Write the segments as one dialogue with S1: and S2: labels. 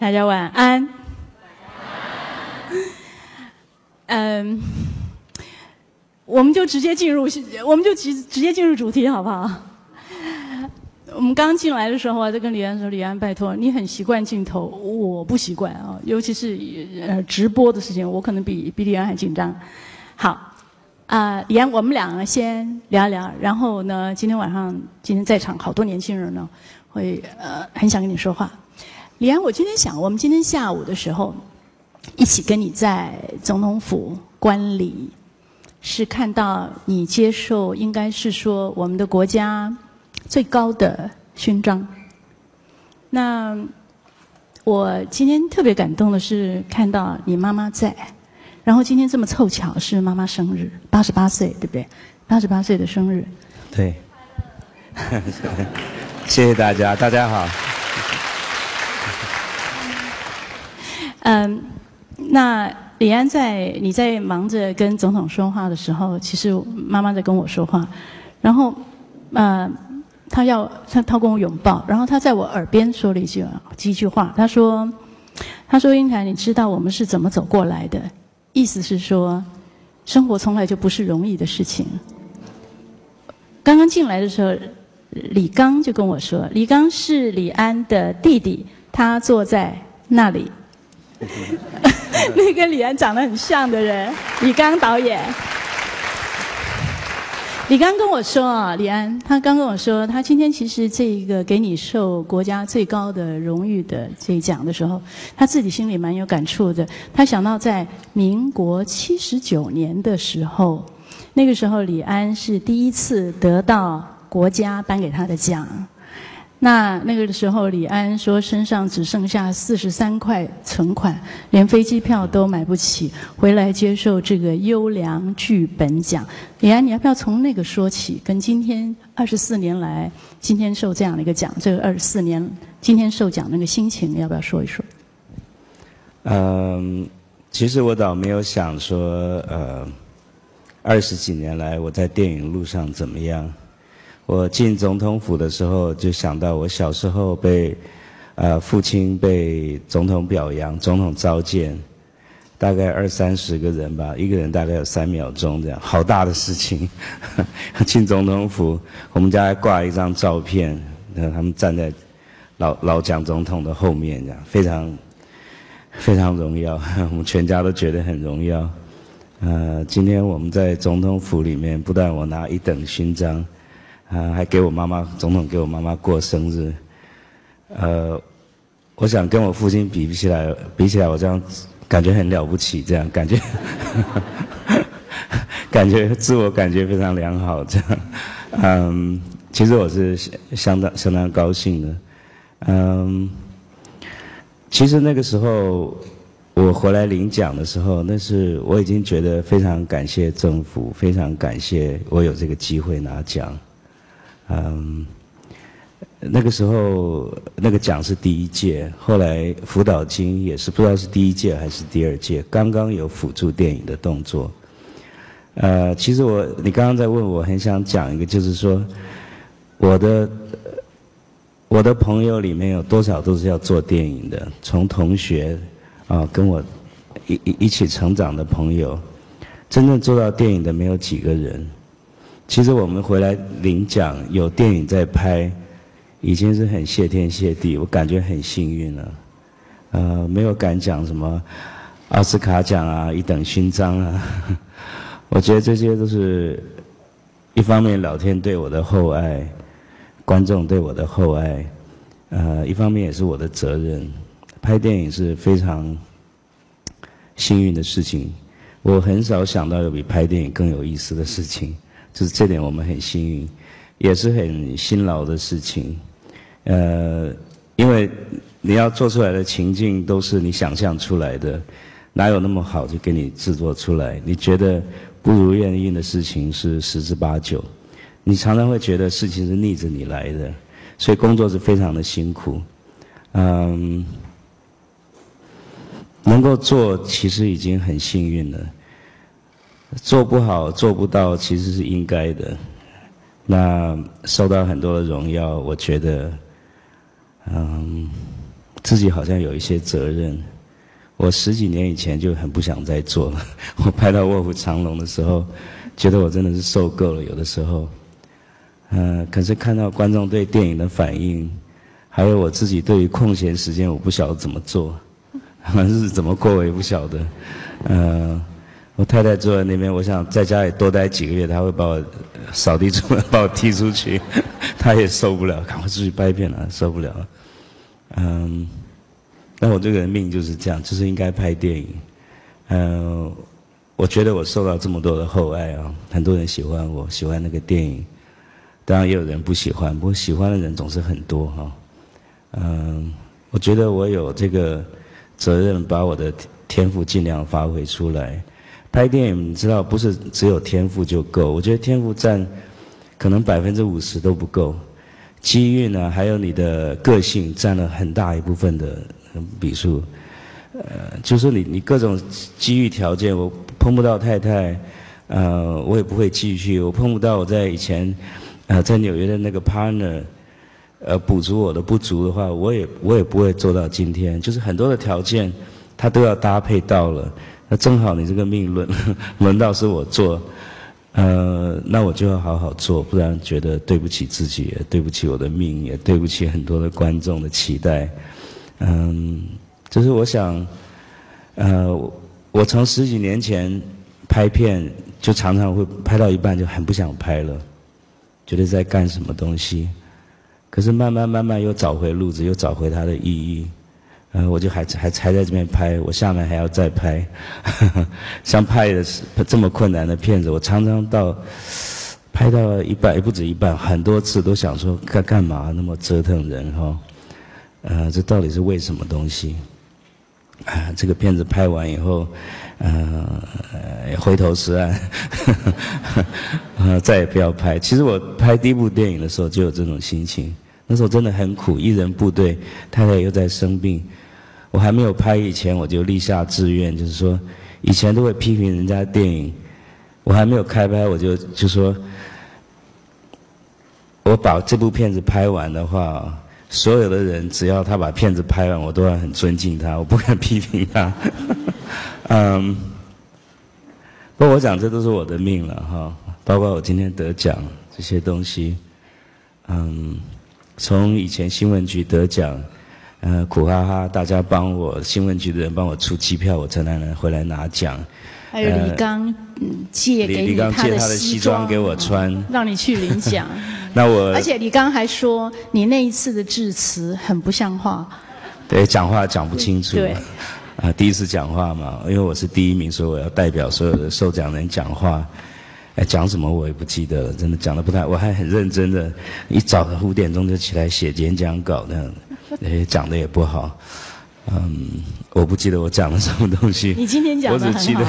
S1: 大家晚安。嗯，我们就直接进入，我们就直直接进入主题，好不好？我们刚进来的时候啊，就跟李安说：“李安，拜托，你很习惯镜头，我不习惯啊，尤其是呃直播的事情，我可能比比李安还紧张。”好，啊，李安，我们两个先聊一聊，然后呢，今天晚上今天在场好多年轻人呢，会呃很想跟你说话。李安，我今天想，我们今天下午的时候，一起跟你在总统府观礼，是看到你接受，应该是说我们的国家最高的勋章。那我今天特别感动的是看到你妈妈在，然后今天这么凑巧是妈妈生日，八十八岁，对不对？八十八岁的生日。
S2: 对。谢谢大家，大家好。
S1: 嗯，那李安在你在忙着跟总统说话的时候，其实妈妈在跟我说话，然后，呃，他要他他跟我拥抱，然后他在我耳边说了一句几句话，他说，他说英台，你知道我们是怎么走过来的？意思是说，生活从来就不是容易的事情。刚刚进来的时候，李刚就跟我说，李刚是李安的弟弟，他坐在那里。那跟李安长得很像的人，李刚导演。李刚跟我说啊，李安，他刚跟我说，他今天其实这一个给你受国家最高的荣誉的这一奖的时候，他自己心里蛮有感触的。他想到在民国七十九年的时候，那个时候李安是第一次得到国家颁给他的奖。那那个时候，李安说身上只剩下四十三块存款，连飞机票都买不起，回来接受这个优良剧本奖。李安，你要不要从那个说起？跟今天二十四年来，今天受这样的一个奖，这个二十四年今天受奖那个心情，要不要说一说？
S2: 嗯，其实我倒没有想说，呃，二十几年来我在电影路上怎么样。我进总统府的时候，就想到我小时候被，呃，父亲被总统表扬，总统召见，大概二三十个人吧，一个人大概有三秒钟这样，好大的事情。进总统府，我们家还挂一张照片，那他们站在老老蒋总统的后面，这样非常非常荣耀，我们全家都觉得很荣耀。呃，今天我们在总统府里面，不但我拿一等勋章。啊，还给我妈妈，总统给我妈妈过生日。呃，我想跟我父亲比起来，比起来我这样感觉很了不起，这样感觉，感觉自我感觉非常良好，这样。嗯，其实我是相当相当高兴的。嗯，其实那个时候我回来领奖的时候，那是我已经觉得非常感谢政府，非常感谢我有这个机会拿奖。嗯，那个时候那个奖是第一届，后来辅导金也是不知道是第一届还是第二届，刚刚有辅助电影的动作。呃，其实我你刚刚在问我，很想讲一个，就是说我的我的朋友里面有多少都是要做电影的，从同学啊跟我一一一起成长的朋友，真正做到电影的没有几个人。其实我们回来领奖，有电影在拍，已经是很谢天谢地，我感觉很幸运了。呃，没有敢讲什么奥斯卡奖啊、一等勋章啊，我觉得这些都是一方面老天对我的厚爱，观众对我的厚爱，呃，一方面也是我的责任。拍电影是非常幸运的事情，我很少想到有比拍电影更有意思的事情。就是这点我们很幸运，也是很辛劳的事情。呃，因为你要做出来的情境都是你想象出来的，哪有那么好就给你制作出来？你觉得不如愿意的事情是十之八九，你常常会觉得事情是逆着你来的，所以工作是非常的辛苦。嗯，能够做其实已经很幸运了。做不好、做不到，其实是应该的。那受到很多的荣耀，我觉得，嗯，自己好像有一些责任。我十几年以前就很不想再做了。我拍到《卧虎藏龙》的时候，觉得我真的是受够了。有的时候，嗯，可是看到观众对电影的反应，还有我自己对于空闲时间，我不晓得怎么做，日子怎么过我也不晓得。嗯，我太太坐在那边，我想在家里多待几个月，她会把我扫地出门，把我踢出去，她也受不了，赶快出去拍片了，受不了。嗯。那我这个人命就是这样，就是应该拍电影。嗯，我觉得我受到这么多的厚爱啊，很多人喜欢我，喜欢那个电影。当然也有人不喜欢，不过喜欢的人总是很多哈。嗯，我觉得我有这个责任，把我的天赋尽量发挥出来。拍电影，你知道，不是只有天赋就够。我觉得天赋占可能百分之五十都不够，机遇呢，还有你的个性占了很大一部分的。笔数，呃，就是你你各种机遇条件，我碰不到太太，呃，我也不会继续。我碰不到我在以前，呃，在纽约的那个 partner，呃，补足我的不足的话，我也我也不会做到今天。就是很多的条件，它都要搭配到了。那正好你这个命轮 轮到是我做，呃，那我就要好好做，不然觉得对不起自己，也对不起我的命，也对不起很多的观众的期待。嗯，就是我想，呃，我从十几年前拍片，就常常会拍到一半就很不想拍了，觉得在干什么东西。可是慢慢慢慢又找回路子，又找回它的意义。嗯，我就还还还在这边拍，我下面还要再拍。像拍的是这么困难的片子，我常常到拍到一半也不止一半，很多次都想说干干嘛那么折腾人哈。呃，这到底是为什么东西？啊，这个片子拍完以后，呃，回头是岸，呃，再也不要拍。其实我拍第一部电影的时候就有这种心情，那时候真的很苦，一人部队，太太又在生病。我还没有拍以前，我就立下志愿，就是说，以前都会批评人家电影，我还没有开拍，我就就说，我把这部片子拍完的话。所有的人，只要他把片子拍完，我都要很尊敬他，我不敢 批评他。嗯，不过我讲这都是我的命了哈，包括我今天得奖这些东西。嗯，从以前新闻局得奖，呃，苦哈哈，大家帮我新闻局的人帮我出机票，我才能回来拿奖。
S1: 还有李刚借给他的西装
S2: 给我穿，
S1: 让你去领奖。
S2: 那我
S1: 而且李刚还说你那一次的致辞很不像话。
S2: 对，讲话讲不清楚。对。啊，第一次讲话嘛，因为我是第一名，所以我要代表所有的受奖人讲话。哎，讲什么我也不记得了，真的讲的不太，我还很认真的，一早五点钟就起来写演讲稿那样，哎，讲的也不好。嗯，我不记得我讲了什么东西。
S1: 你今天讲的。
S2: 我只记得，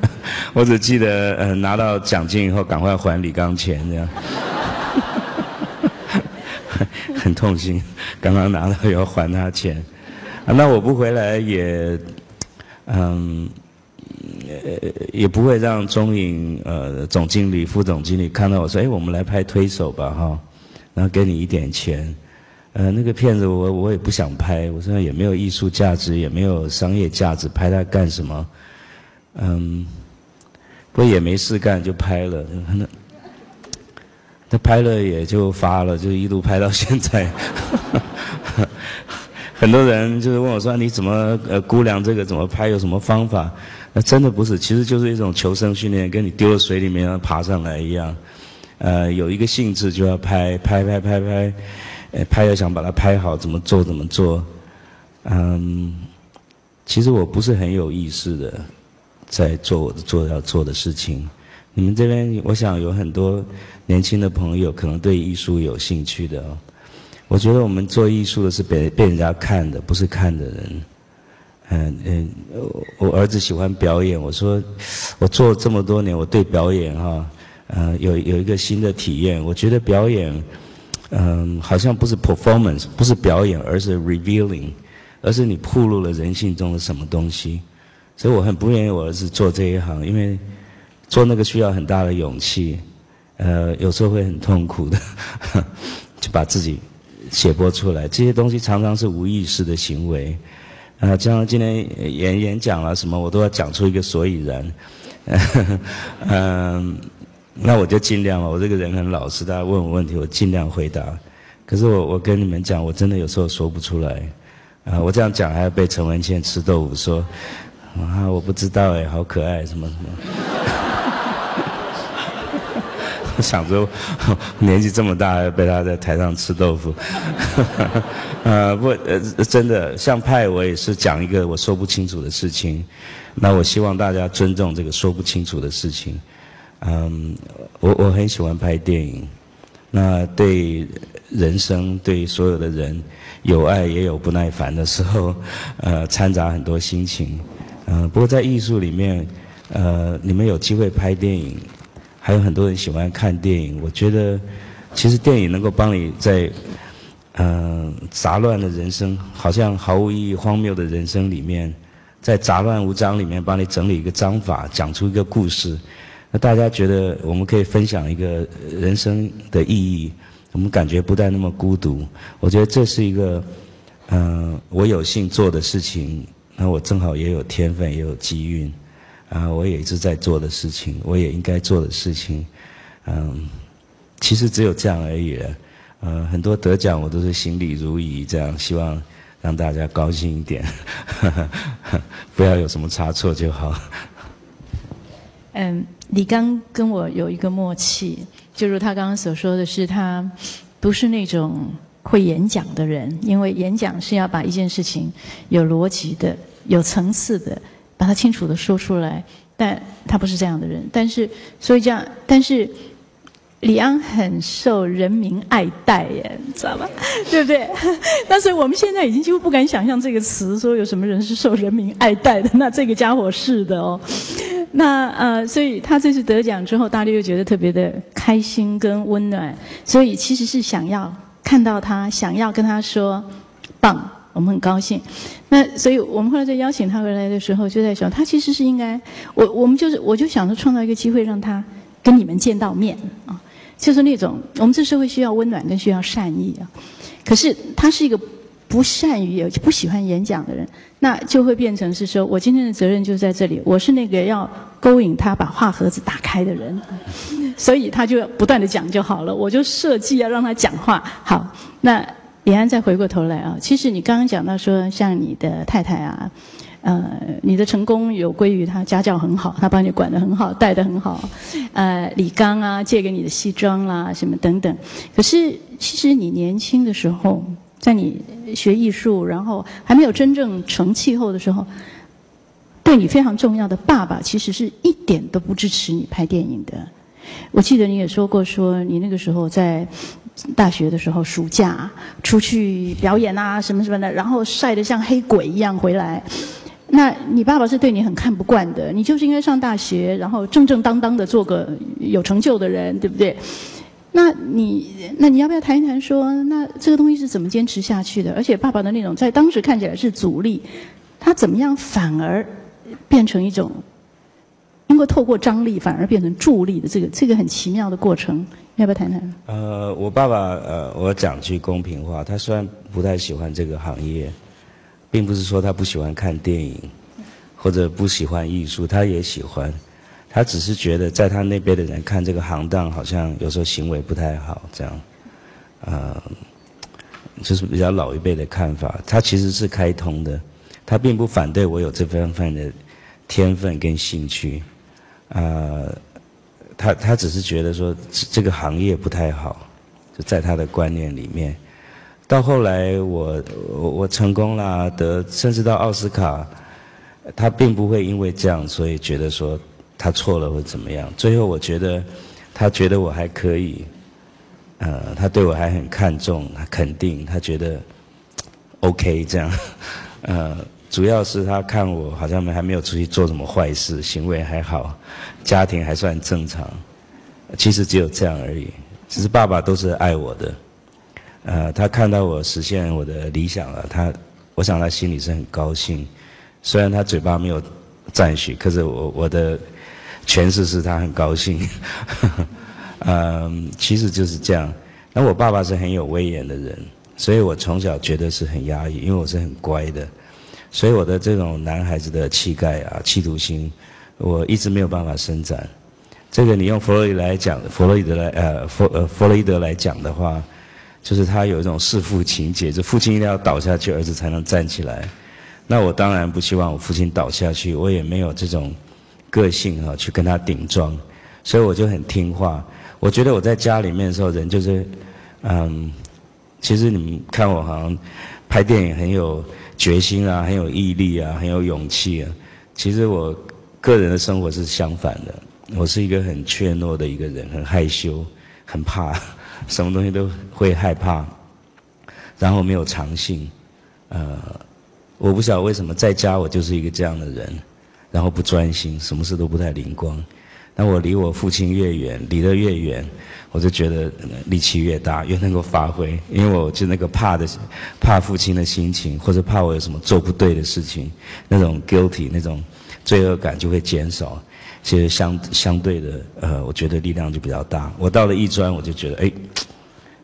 S2: 我只记得，呃，拿到奖金以后赶快还李刚钱这样。很痛心，刚刚拿到要还他钱。啊，那我不回来也，嗯，呃，也不会让中影呃总经理、副总经理看到我说，哎，我们来拍推手吧哈，然后给你一点钱。呃，那个片子我我也不想拍，我说也没有艺术价值，也没有商业价值，拍它干什么？嗯，不过也没事干就拍了，那那拍了也就发了，就一路拍到现在。很多人就是问我说你怎么呃估量这个怎么拍有什么方法？那真的不是，其实就是一种求生训练，跟你丢到水里面要爬上来一样。呃，有一个兴致就要拍拍拍拍拍。呃，拍要想把它拍好，怎么做怎么做，嗯，其实我不是很有意识的在做我的做要做的事情。你们这边，我想有很多年轻的朋友可能对艺术有兴趣的。我觉得我们做艺术的是被被人家看的，不是看的人。嗯嗯，我儿子喜欢表演，我说我做了这么多年，我对表演哈，呃，有有一个新的体验。我觉得表演。嗯，好像不是 performance，不是表演，而是 revealing，而是你暴露了人性中的什么东西。所以我很不愿意我儿子做这一行，因为做那个需要很大的勇气，呃，有时候会很痛苦的，就把自己写播出来，这些东西常常是无意识的行为。啊，像今天演演讲了什么，我都要讲出一个所以然。嗯，那我就尽量了。我这个人很老实，大家问我问题，我尽量回答。可是我我跟你们讲，我真的有时候说不出来。啊，我这样讲还要被陈文茜吃豆腐说，啊，我不知道哎，好可爱什么什么。想着年纪这么大，还被他在台上吃豆腐。呃，不，呃，真的，像派我也是讲一个我说不清楚的事情。那我希望大家尊重这个说不清楚的事情。嗯，我我很喜欢拍电影。那对人生，对所有的人，有爱也有不耐烦的时候，呃，掺杂很多心情。嗯，不过在艺术里面，呃，你们有机会拍电影。还有很多人喜欢看电影，我觉得，其实电影能够帮你在，嗯，杂乱的人生，好像毫无意义、荒谬的人生里面，在杂乱无章里面帮你整理一个章法，讲出一个故事。那大家觉得我们可以分享一个人生的意义，我们感觉不再那么孤独。我觉得这是一个，嗯，我有幸做的事情。那我正好也有天分，也有机运。啊，我也一直在做的事情，我也应该做的事情，嗯，其实只有这样而已了。呃，很多得奖我都是心里如仪，这样希望让大家高兴一点，不要有什么差错就好。
S1: 嗯，李刚跟我有一个默契，就如他刚刚所说的是，他不是那种会演讲的人，因为演讲是要把一件事情有逻辑的、有层次的。把它清楚的说出来，但他不是这样的人。但是，所以这样，但是李安很受人民爱戴耶，你知道吗？对不对？但是我们现在已经几乎不敢想象这个词，说有什么人是受人民爱戴的。那这个家伙是的哦。那呃，所以他这次得奖之后，大家又觉得特别的开心跟温暖。所以其实是想要看到他，想要跟他说，棒。我们很高兴，那所以我们后来在邀请他回来的时候，就在想，他其实是应该，我我们就是，我就想着创造一个机会，让他跟你们见到面啊，就是那种我们这社会需要温暖跟需要善意啊，可是他是一个不善于也不喜欢演讲的人，那就会变成是说我今天的责任就在这里，我是那个要勾引他把话盒子打开的人，所以他就要不断的讲就好了，我就设计要让他讲话，好，那。李安再回过头来啊，其实你刚刚讲到说，像你的太太啊，呃，你的成功有归于他家教很好，他把你管得很好，带得很好。呃，李刚啊，借给你的西装啦，什么等等。可是其实你年轻的时候，在你学艺术，然后还没有真正成气候的时候，对你非常重要的爸爸，其实是一点都不支持你拍电影的。我记得你也说过，说你那个时候在。大学的时候，暑假出去表演啊，什么什么的，然后晒得像黑鬼一样回来。那你爸爸是对你很看不惯的，你就是应该上大学，然后正正当当的做个有成就的人，对不对？那你那你要不要谈一谈，说那这个东西是怎么坚持下去的？而且爸爸的那种在当时看起来是阻力，他怎么样反而变成一种，因为透过张力反而变成助力的这个这个很奇妙的过程。要不要谈谈？
S2: 呃，我爸爸，呃，我讲句公平话，他虽然不太喜欢这个行业，并不是说他不喜欢看电影，或者不喜欢艺术，他也喜欢，他只是觉得在他那边的人看这个行当，好像有时候行为不太好，这样，呃，就是比较老一辈的看法。他其实是开通的，他并不反对我有这方面的天分跟兴趣，呃。他他只是觉得说这个行业不太好，就在他的观念里面。到后来我我我成功了，得甚至到奥斯卡，他并不会因为这样所以觉得说他错了或怎么样。最后我觉得他觉得我还可以，呃，他对我还很看重，他肯定他觉得 OK 这样，呃。主要是他看我好像没还没有出去做什么坏事，行为还好，家庭还算正常。其实只有这样而已。其实爸爸都是爱我的，呃，他看到我实现我的理想了，他，我想他心里是很高兴。虽然他嘴巴没有赞许，可是我我的诠释是他很高兴。嗯，其实就是这样。那我爸爸是很有威严的人。所以我从小觉得是很压抑，因为我是很乖的，所以我的这种男孩子的气概啊、企图心，我一直没有办法伸展。这个你用弗洛伊德来讲，弗洛伊德来呃弗呃弗洛伊德来讲的话，就是他有一种弑父情节，就父亲一定要倒下去，儿子才能站起来。那我当然不希望我父亲倒下去，我也没有这种个性啊，去跟他顶撞，所以我就很听话。我觉得我在家里面的时候，人就是，嗯，其实你们看我好像拍电影很有决心啊，很有毅力啊，很有勇气啊。其实我个人的生活是相反的，我是一个很怯懦的一个人，很害羞，很怕，什么东西都会害怕，然后没有长性，呃。我不晓得为什么在家我就是一个这样的人，然后不专心，什么事都不太灵光。那我离我父亲越远，离得越远，我就觉得力气越大，越能够发挥。因为我就那个怕的，怕父亲的心情，或者怕我有什么做不对的事情，那种 guilty 那种罪恶感就会减少。其实相相对的，呃，我觉得力量就比较大。我到了艺专，我就觉得，哎，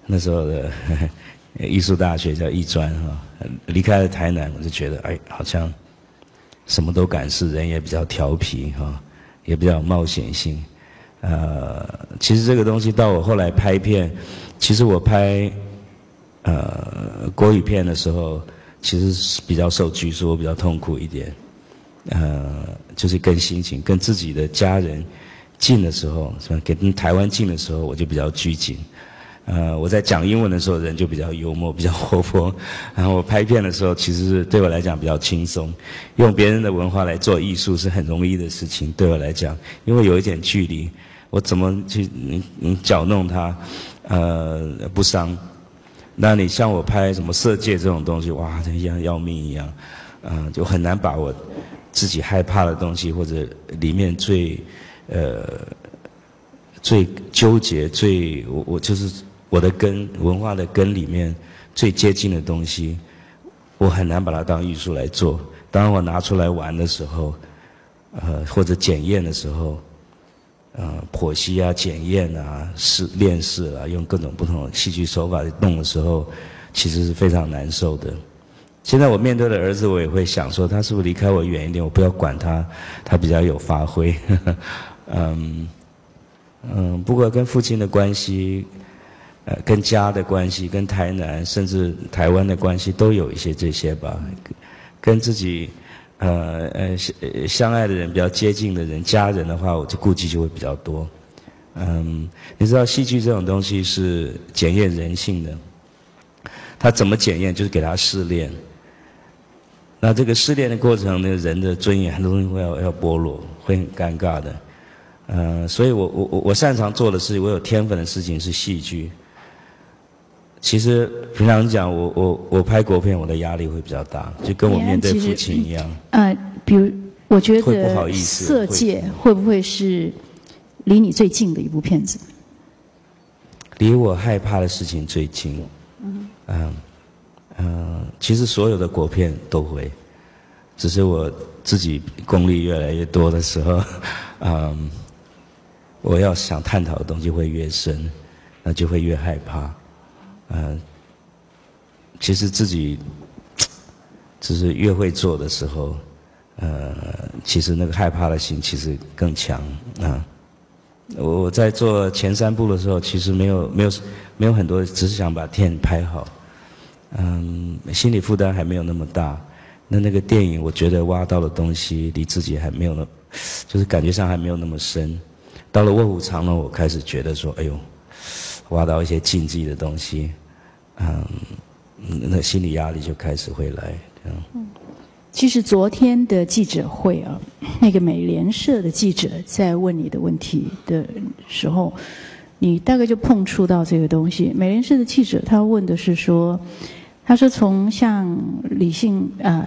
S2: 那时候的。艺术大学叫艺专哈，离开了台南，我就觉得哎，好像什么都敢试，人也比较调皮哈，也比较冒险性。呃，其实这个东西到我后来拍片，其实我拍呃国语片的时候，其实是比较受拘束，我比较痛苦一点。呃，就是跟心情跟自己的家人近的时候，是吧？跟台湾近的时候，我就比较拘谨。呃，我在讲英文的时候，人就比较幽默，比较活泼。然后我拍片的时候，其实是对我来讲比较轻松。用别人的文化来做艺术是很容易的事情，对我来讲，因为有一点距离，我怎么去你你搅弄它，呃，不伤。那你像我拍什么色戒这种东西，哇，像要命一样，嗯，就很难把我自己害怕的东西或者里面最呃最纠结、最我我就是。我的根文化的根里面最接近的东西，我很难把它当艺术来做。当我拿出来玩的时候，呃，或者检验的时候，呃，剖析啊、检验啊、试练试啊，用各种不同的戏剧手法去弄的时候，其实是非常难受的。现在我面对的儿子，我也会想说，他是不是离开我远一点？我不要管他，他比较有发挥。嗯嗯，不过跟父亲的关系。呃，跟家的关系，跟台南甚至台湾的关系，都有一些这些吧。跟自己呃呃相相爱的人比较接近的人，家人的话，我就顾忌就会比较多。嗯，你知道戏剧这种东西是检验人性的，他怎么检验？就是给他试炼。那这个失恋的过程，呢人的尊严很多东西会要要剥落，会很尴尬的。嗯，所以我我我我擅长做的事，我有天分的事情是戏剧。其实平常讲，我我我拍国片，我的压力会比较大，就跟我面对父亲一样。
S1: 呃，比如我觉得《色戒》会不会是离你最近的一部片子？
S2: 离我害怕的事情最近。嗯。嗯嗯，其实所有的国片都会，只是我自己功力越来越多的时候，嗯，我要想探讨的东西会越深，那就会越害怕。嗯，其实自己 只是越会做的时候，呃，其实那个害怕的心其实更强啊。我我在做前三部的时候，其实没有没有没有很多，只是想把片拍好，嗯，心理负担还没有那么大。那那个电影，我觉得挖到的东西离自己还没有那，就是感觉上还没有那么深。到了卧虎藏龙，我开始觉得说，哎呦。挖到一些禁忌的东西，嗯，那心理压力就开始会来。
S1: 嗯，其实昨天的记者会啊，那个美联社的记者在问你的问题的时候，你大概就碰触到这个东西。美联社的记者他问的是说，他说从像理性呃，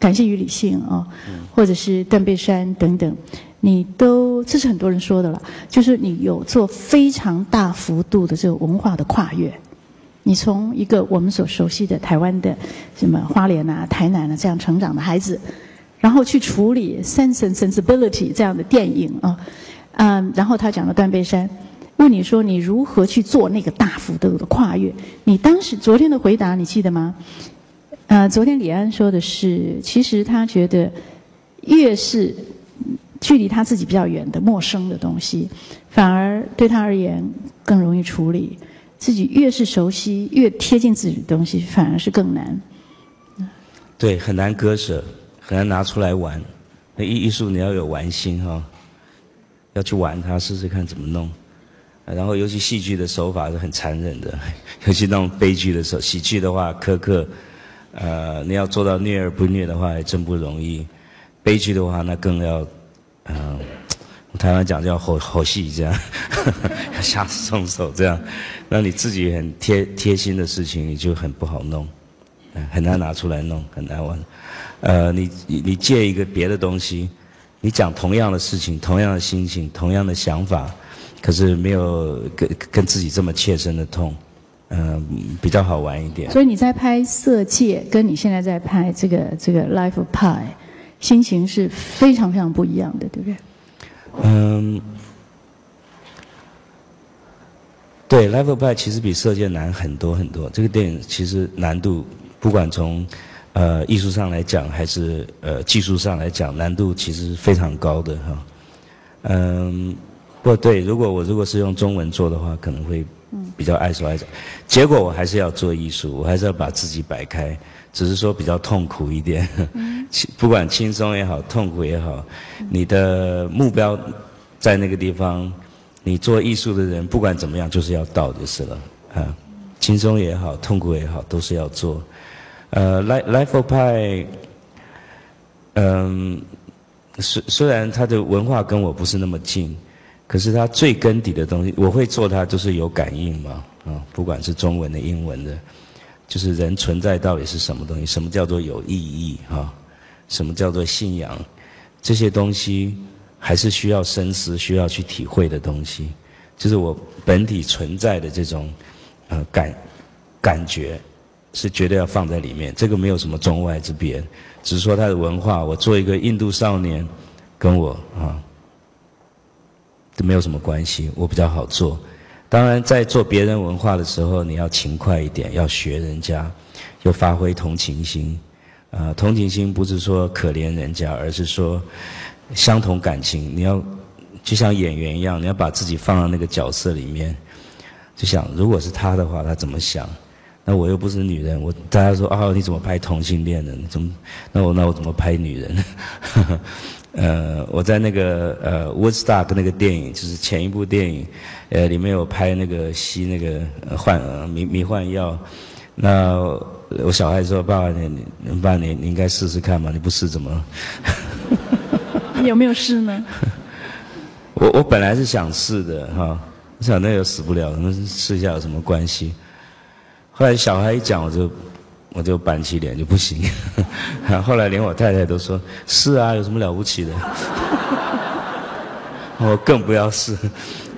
S1: 感谢与理性啊，或者是断背山等等。你都，这是很多人说的了，就是你有做非常大幅度的这个文化的跨越。你从一个我们所熟悉的台湾的什么花莲啊、台南啊这样成长的孩子，然后去处理《Sense and Sensibility》这样的电影啊，嗯，然后他讲了断背山，问你说你如何去做那个大幅度的跨越？你当时昨天的回答你记得吗？呃，昨天李安说的是，其实他觉得越是距离他自己比较远的陌生的东西，反而对他而言更容易处理；自己越是熟悉、越贴近自己的东西，反而是更难。
S2: 对，很难割舍，很难拿出来玩。那艺艺术你要有玩心哈，要去玩它，试试看怎么弄。然后，尤其戏剧的手法是很残忍的，尤其那种悲剧的时候，喜剧的话苛刻，呃，你要做到虐而不虐的话，还真不容易。悲剧的话，那更要，嗯，台湾讲叫吼吼戏这样，要 下重手这样，那你自己很贴贴心的事情，你就很不好弄，很难拿出来弄，很难玩。呃，你你借一个别的东西，你讲同样的事情，同样的心情，同样的想法。可是没有跟跟自己这么切身的痛，嗯，比较好玩一点。
S1: 所以你在拍《色戒》，跟你现在在拍这个这个《Life of Pi》，心情是非常非常不一样的，对不对？嗯，
S2: 对，《Life of Pi》其实比《色戒》难很多很多。这个电影其实难度，不管从呃艺术上来讲，还是呃技术上来讲，难度其实非常高的哈。嗯。不对，如果我如果是用中文做的话，可能会比较爱说爱讲。结果我还是要做艺术，我还是要把自己摆开，只是说比较痛苦一点。不管轻松也好，痛苦也好，你的目标在那个地方，你做艺术的人不管怎么样就是要到就是了啊。轻松也好，痛苦也好，都是要做。呃，Life Life of Pi，嗯，虽虽然它的文化跟我不是那么近。可是它最根底的东西，我会做它，就是有感应嘛，啊，不管是中文的、英文的，就是人存在到底是什么东西？什么叫做有意义？哈，什么叫做信仰？这些东西还是需要深思、需要去体会的东西，就是我本体存在的这种，呃，感感觉，是绝对要放在里面。这个没有什么中外之别，只是说它的文化。我做一个印度少年，跟我啊。这没有什么关系，我比较好做。当然，在做别人文化的时候，你要勤快一点，要学人家，要发挥同情心。啊，同情心不是说可怜人家，而是说相同感情。你要就像演员一样，你要把自己放到那个角色里面，就想如果是他的话，他怎么想？那我又不是女人，我大家说啊，你怎么拍同性恋人？怎么？那我那我怎么拍女人？呃，我在那个呃《Woodstock》那个电影，就是前一部电影，呃，里面有拍那个吸那个幻迷迷幻药。那我小孩说：“爸爸，你爸你你应该试试看嘛，你不试怎么？”
S1: 你 有没有试呢？
S2: 我我本来是想试的哈，我想那又死不了，那试一下有什么关系？后来小孩一讲，我就。我就板起脸就不行，后来连我太太都说：“是啊，有什么了不起的？” 我更不要试，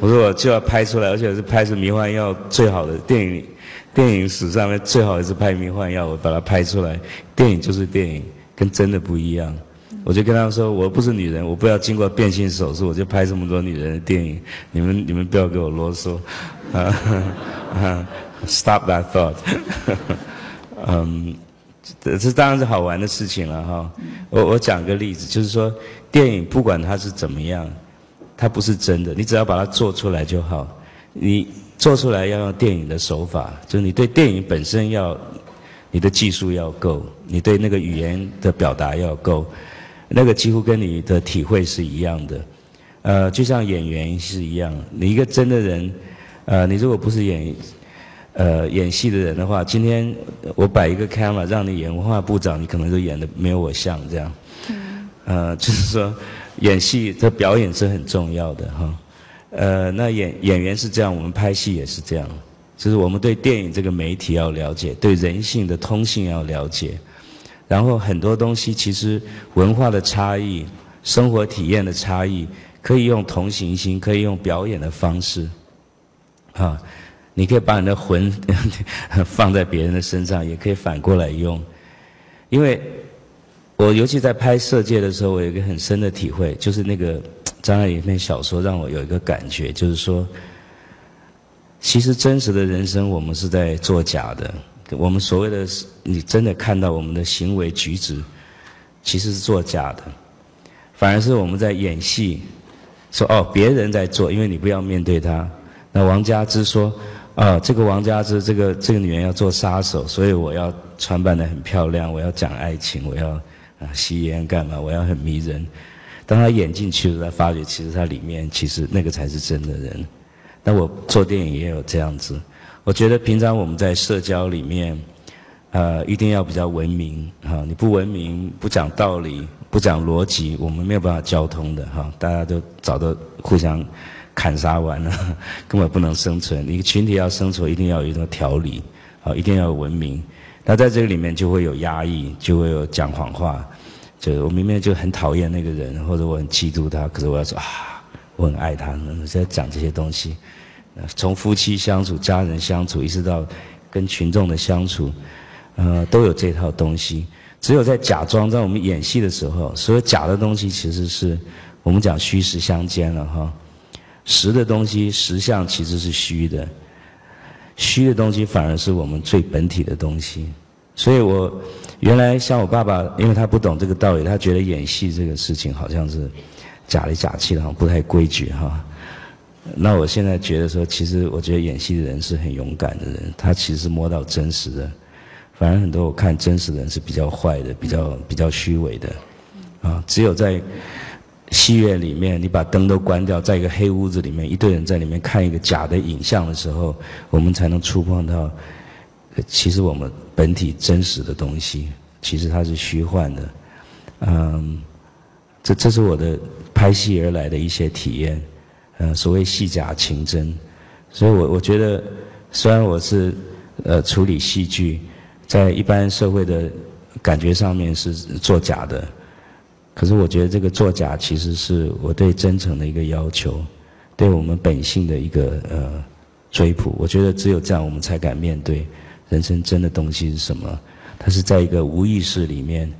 S2: 我说我就要拍出来，而且是拍出迷幻药最好的电影，电影史上面最好一次拍迷幻药，我把它拍出来。电影就是电影，跟真的不一样。我就跟他们说：“我不是女人，我不要经过变性手术，我就拍这么多女人的电影。你们你们不要给我啰嗦，啊，Stop that thought。”嗯，这这当然是好玩的事情了哈。我我讲个例子，就是说电影不管它是怎么样，它不是真的，你只要把它做出来就好。你做出来要用电影的手法，就是你对电影本身要，你的技术要够，你对那个语言的表达要够，那个几乎跟你的体会是一样的。呃，就像演员是一样，你一个真的人，呃，你如果不是演。呃，演戏的人的话，今天我摆一个 camera 让你演文化部长，你可能就演的没有我像这样。呃，就是说，演戏的表演是很重要的哈。呃，那演演员是这样，我们拍戏也是这样。就是我们对电影这个媒体要了解，对人性的通性要了解，然后很多东西其实文化的差异、生活体验的差异，可以用同情心，可以用表演的方式，啊。你可以把你的魂 放在别人的身上，也可以反过来用。因为我尤其在拍摄界的时候，我有一个很深的体会，就是那个 张爱玲那小说让我有一个感觉，就是说，其实真实的人生我们是在作假的。我们所谓的你真的看到我们的行为举止，其实是作假的，反而是我们在演戏。说哦，别人在做，因为你不要面对他。那王家之说，啊，这个王家之这个这个女人要做杀手，所以我要穿扮的很漂亮，我要讲爱情，我要啊吸烟干嘛？我要很迷人。当她演进去了，他发觉其实她里面其实那个才是真的人。那我做电影也有这样子。我觉得平常我们在社交里面，呃，一定要比较文明哈。你不文明，不讲道理，不讲逻辑，我们没有办法交通的哈。大家都找到互相砍杀完了，根本不能生存。一个群体要生存，一定要有一种条理，啊，一定要有文明。那在这个里面就会有压抑，就会有讲谎话。就我明明就很讨厌那个人，或者我很嫉妒他，可是我要说啊，我很爱他，在讲这些东西。从夫妻相处、家人相处，一直到跟群众的相处，呃，都有这套东西。只有在假装，在我们演戏的时候，所有假的东西，其实是我们讲虚实相间了哈。实的东西，实相其实是虚的，虚的东西反而是我们最本体的东西。所以我原来像我爸爸，因为他不懂这个道理，他觉得演戏这个事情好像是假里假气的，好像不太规矩哈。那我现在觉得说，其实我觉得演戏的人是很勇敢的人，他其实摸到真实的。反而很多我看真实的人是比较坏的，比较比较虚伪的。啊，只有在戏院里面，你把灯都关掉，在一个黑屋子里面，一堆人在里面看一个假的影像的时候，我们才能触碰到，其实我们本体真实的东西，其实它是虚幻的。嗯，这这是我的拍戏而来的一些体验。呃，所谓戏假情真，所以我我觉得，虽然我是呃处理戏剧，在一般社会的感觉上面是作假的，可是我觉得这个作假其实是我对真诚的一个要求，对我们本性的一个呃追捕。我觉得只有这样，我们才敢面对人生真的东西是什么。它是在一个无意识里面。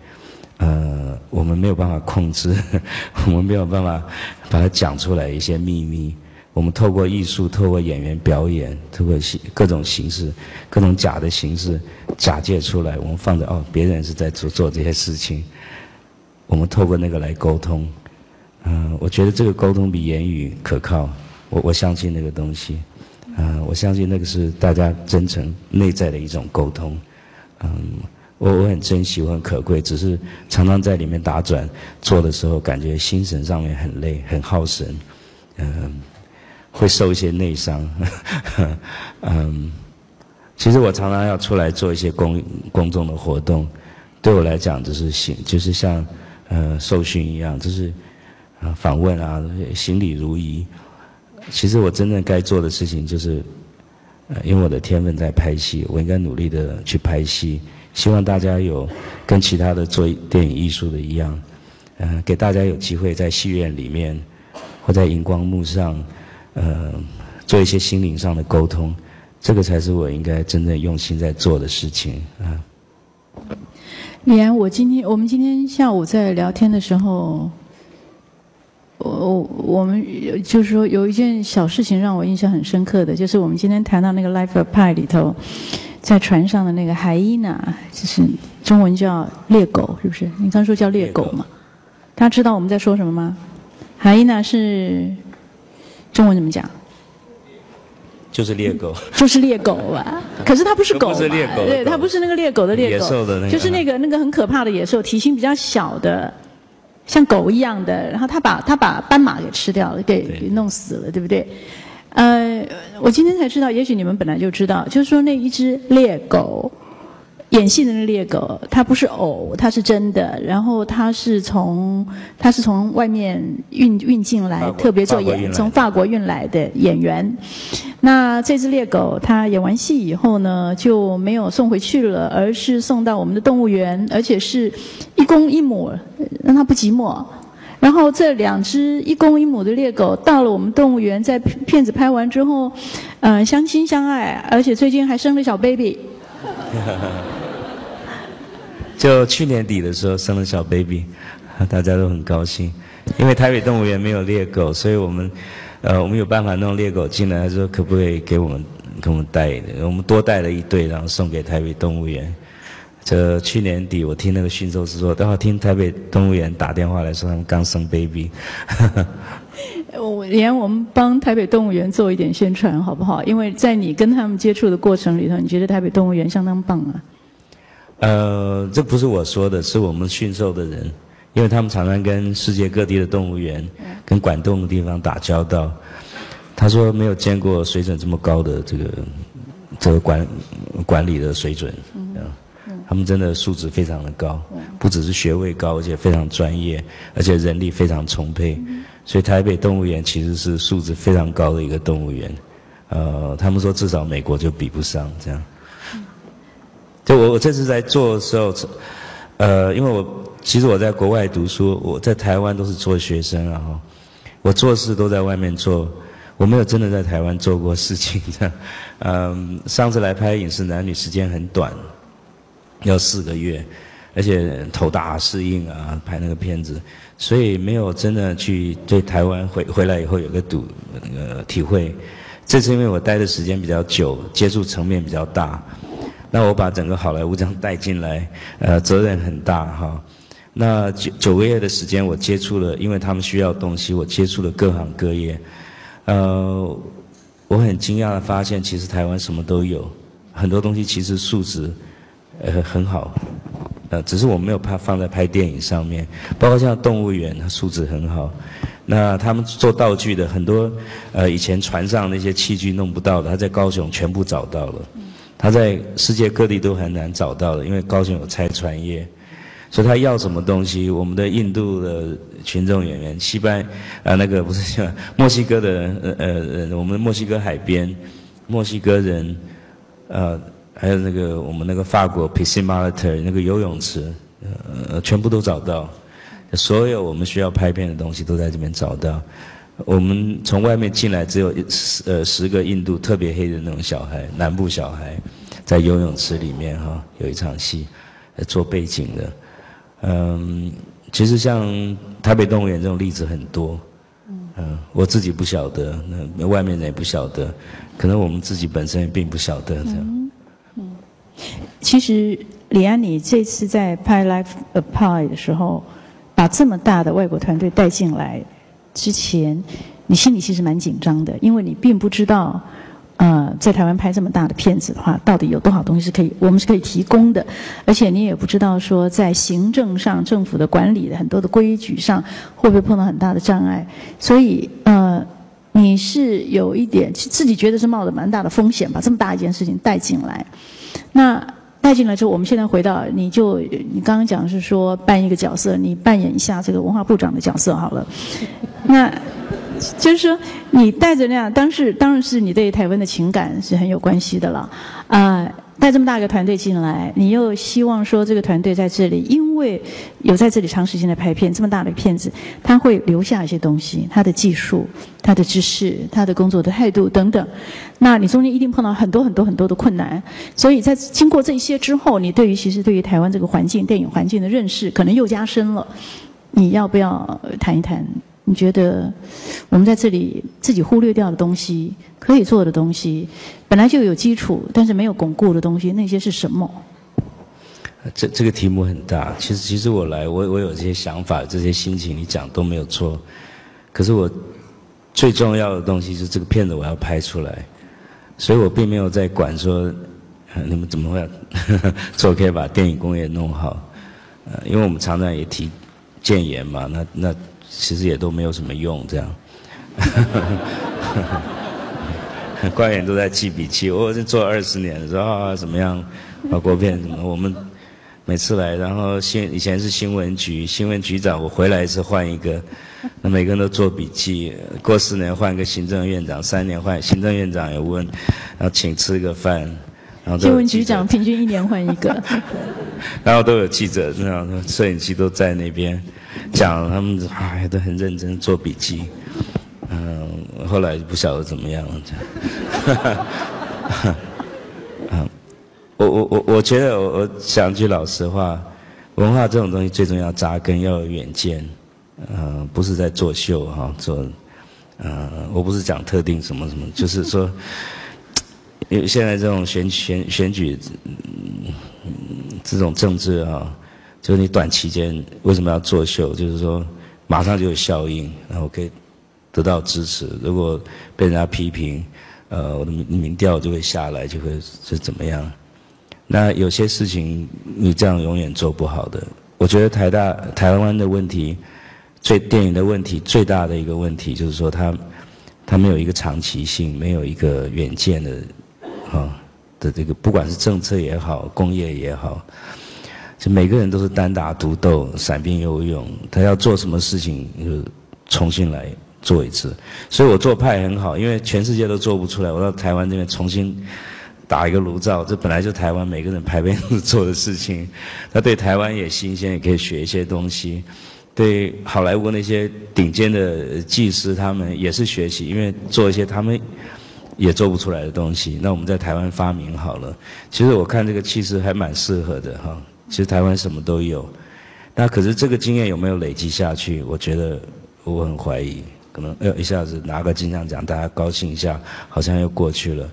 S2: 呃，我们没有办法控制，我们没有办法把它讲出来一些秘密。我们透过艺术，透过演员表演，透过形各种形式、各种假的形式假借出来。我们放在哦，别人是在做做这些事情，我们透过那个来沟通。嗯，我觉得这个沟通比言语可靠。我我相信那个东西，嗯，我相信那个是大家真诚内在的一种沟通。嗯。我我很珍惜，我很可贵，只是常常在里面打转做的时候，感觉心神上面很累，很耗神，嗯，会受一些内伤，嗯，其实我常常要出来做一些公公众的活动，对我来讲就是行，就是像呃受训一样，就是啊访问啊，行礼如仪。其实我真正该做的事情就是，呃，因为我的天分在拍戏，我应该努力的去拍戏。希望大家有跟其他的做电影艺术的一样，呃，给大家有机会在戏院里面或在荧光幕上，呃，做一些心灵上的沟通，这个才是我应该真正用心在做的事情啊。
S1: 李安，我今天我们今天下午在聊天的时候，我我们就是说有一件小事情让我印象很深刻的，就是我们今天谈到那个《Life of Pi》里头。在船上的那个海伊娜，就是中文叫猎狗，是不是？你刚说叫猎狗嘛？大家知道我们在说什么吗？海伊娜是中文怎么讲？
S2: 就是猎狗。
S1: 就是猎狗啊！可是它不是狗，不
S2: 是猎狗，
S1: 对，它不是那个猎狗的猎
S2: 狗，野兽的那个，
S1: 就是那个那个很可怕的野兽，体型比较小的，像狗一样的。然后它把它把斑马给吃掉了，给给弄死了，对不对？呃，我今天才知道，也许你们本来就知道，就是说那一只猎狗，演戏的那猎狗，它不是偶，它是真的。然后它是从它是从外面运运进来，特别做演，从法国运来的演员。那这只猎狗，它演完戏以后呢，就没有送回去了，而是送到我们的动物园，而且是一公一母，让它不寂寞。然后这两只一公一母的猎狗到了我们动物园，在片子拍完之后，嗯，相亲相爱，而且最近还生了小 baby。
S2: 就去年底的时候生了小 baby，大家都很高兴。因为台北动物园没有猎狗，所以我们呃，我们有办法弄猎狗进来，他说可不可以给我们给我们带？我们多带了一对，然后送给台北动物园。这去年底我听那个驯兽师说，待会听台北动物园打电话来说他们刚生 baby。
S1: 我连我们帮台北动物园做一点宣传好不好？因为在你跟他们接触的过程里头，你觉得台北动物园相当棒啊。
S2: 呃，这不是我说的，是我们驯兽的人，因为他们常常跟世界各地的动物园、跟管动的地方打交道。他说没有见过水准这么高的这个这个管管理的水准，嗯，他们真的素质非常的高，不只是学位高，而且非常专业，而且人力非常充沛。所以台北动物园其实是素质非常高的一个动物园。呃，他们说至少美国就比不上这样。我我这次在做的时候，呃，因为我其实我在国外读书，我在台湾都是做学生，然后我做事都在外面做，我没有真的在台湾做过事情的。嗯，上次来拍《影视男女》时间很短，要四个月，而且头大适应啊，拍那个片子，所以没有真的去对台湾回回来以后有个读那个体会。这次因为我待的时间比较久，接触层面比较大。那我把整个好莱坞这样带进来，呃，责任很大哈。那九九个月的时间，我接触了，因为他们需要东西，我接触了各行各业。呃，我很惊讶的发现，其实台湾什么都有，很多东西其实素质呃很好，呃，只是我没有拍放在拍电影上面。包括像动物园，它素质很好。那他们做道具的很多，呃，以前船上那些器具弄不到的，他在高雄全部找到了。他在世界各地都很难找到的，因为高雄有拆船业，所以他要什么东西，我们的印度的群众演员，西班啊那个不是像墨西哥的呃呃我们墨西哥海边，墨西哥人，呃还有那个我们那个法国 p i s c i m a l t e r 那个游泳池，呃全部都找到，所有我们需要拍片的东西都在这边找到。我们从外面进来，只有十呃十个印度特别黑的那种小孩，南部小孩，在游泳池里面哈，有一场戏，做背景的。嗯，其实像台北动物园这种例子很多。嗯，我自己不晓得，那外面人也不晓得，可能我们自己本身也并不晓得这样。
S1: 嗯，其实李安，你这次在拍《Life Apart》的时候，把这么大的外国团队带进来。之前，你心里其实蛮紧张的，因为你并不知道，呃，在台湾拍这么大的片子的话，到底有多少东西是可以我们是可以提供的，而且你也不知道说在行政上、政府的管理的很多的规矩上会不会碰到很大的障碍，所以呃，你是有一点自己觉得是冒着蛮大的风险把这么大一件事情带进来，那。带进来之后，我们现在回到，你就你刚刚讲是说扮一个角色，你扮演一下这个文化部长的角色好了。那就是说，你带着那样，当时当然是你对台湾的情感是很有关系的了，啊。带这么大一个团队进来，你又希望说这个团队在这里，因为有在这里长时间的拍片，这么大的片子，他会留下一些东西，他的技术、他的知识、他的工作的态度等等。那你中间一定碰到很多很多很多的困难，所以在经过这些之后，你对于其实对于台湾这个环境、电影环境的认识可能又加深了。你要不要谈一谈？你觉得我们在这里自己忽略掉的东西，可以做的东西，本来就有基础，但是没有巩固的东西，那些是什么？
S2: 这这个题目很大。其实，其实我来，我我有这些想法，这些心情，你讲都没有错。可是我最重要的东西是这个片子我要拍出来，所以我并没有在管说你们怎么会 做可以把电影工业弄好。呃，因为我们常常也提建言嘛，那那。其实也都没有什么用，这样。官员都在记笔记，我是做二十年，说啊怎么样，把国片怎么？我们每次来，然后新以前是新闻局，新闻局长，我回来一次换一个，那每个人都做笔记。过四年换个行政院长，三年换行政院长也问，然后请吃个饭，然后
S1: 新闻局长平均一年换一个，
S2: 然后都有记者，那样摄影机都在那边。讲他们哎都很认真做笔记，嗯，后来不晓得怎么样了，这样。嗯，我我我我觉得我我讲句老实话，文化这种东西最重要扎根要有远见，嗯，不是在作秀哈做，呃，我不是讲特定什么什么，就是说，因为现在这种选选选举，这种政治啊，就是你短期间为什么要作秀？就是说，马上就有效应，然后可以得到支持。如果被人家批评，呃，我的民民调就会下来，就会是怎么样？那有些事情你这样永远做不好的。我觉得台大台湾的问题。最电影的问题最大的一个问题就是说，它它没有一个长期性，没有一个远见的啊的这个，不管是政策也好，工业也好，就每个人都是单打独斗，散兵游勇，他要做什么事情就重新来做一次。所以我做派很好，因为全世界都做不出来，我到台湾这边重新打一个炉灶，这本来就台湾每个人排片做的事情，那对台湾也新鲜，也可以学一些东西。对好莱坞那些顶尖的技师，他们也是学习，因为做一些他们也做不出来的东西。那我们在台湾发明好了。其实我看这个气势还蛮适合的哈。其实台湾什么都有，那可是这个经验有没有累积下去？我觉得我很怀疑。可能呃一下子拿个金像奖，大家高兴一下，好像又过去了。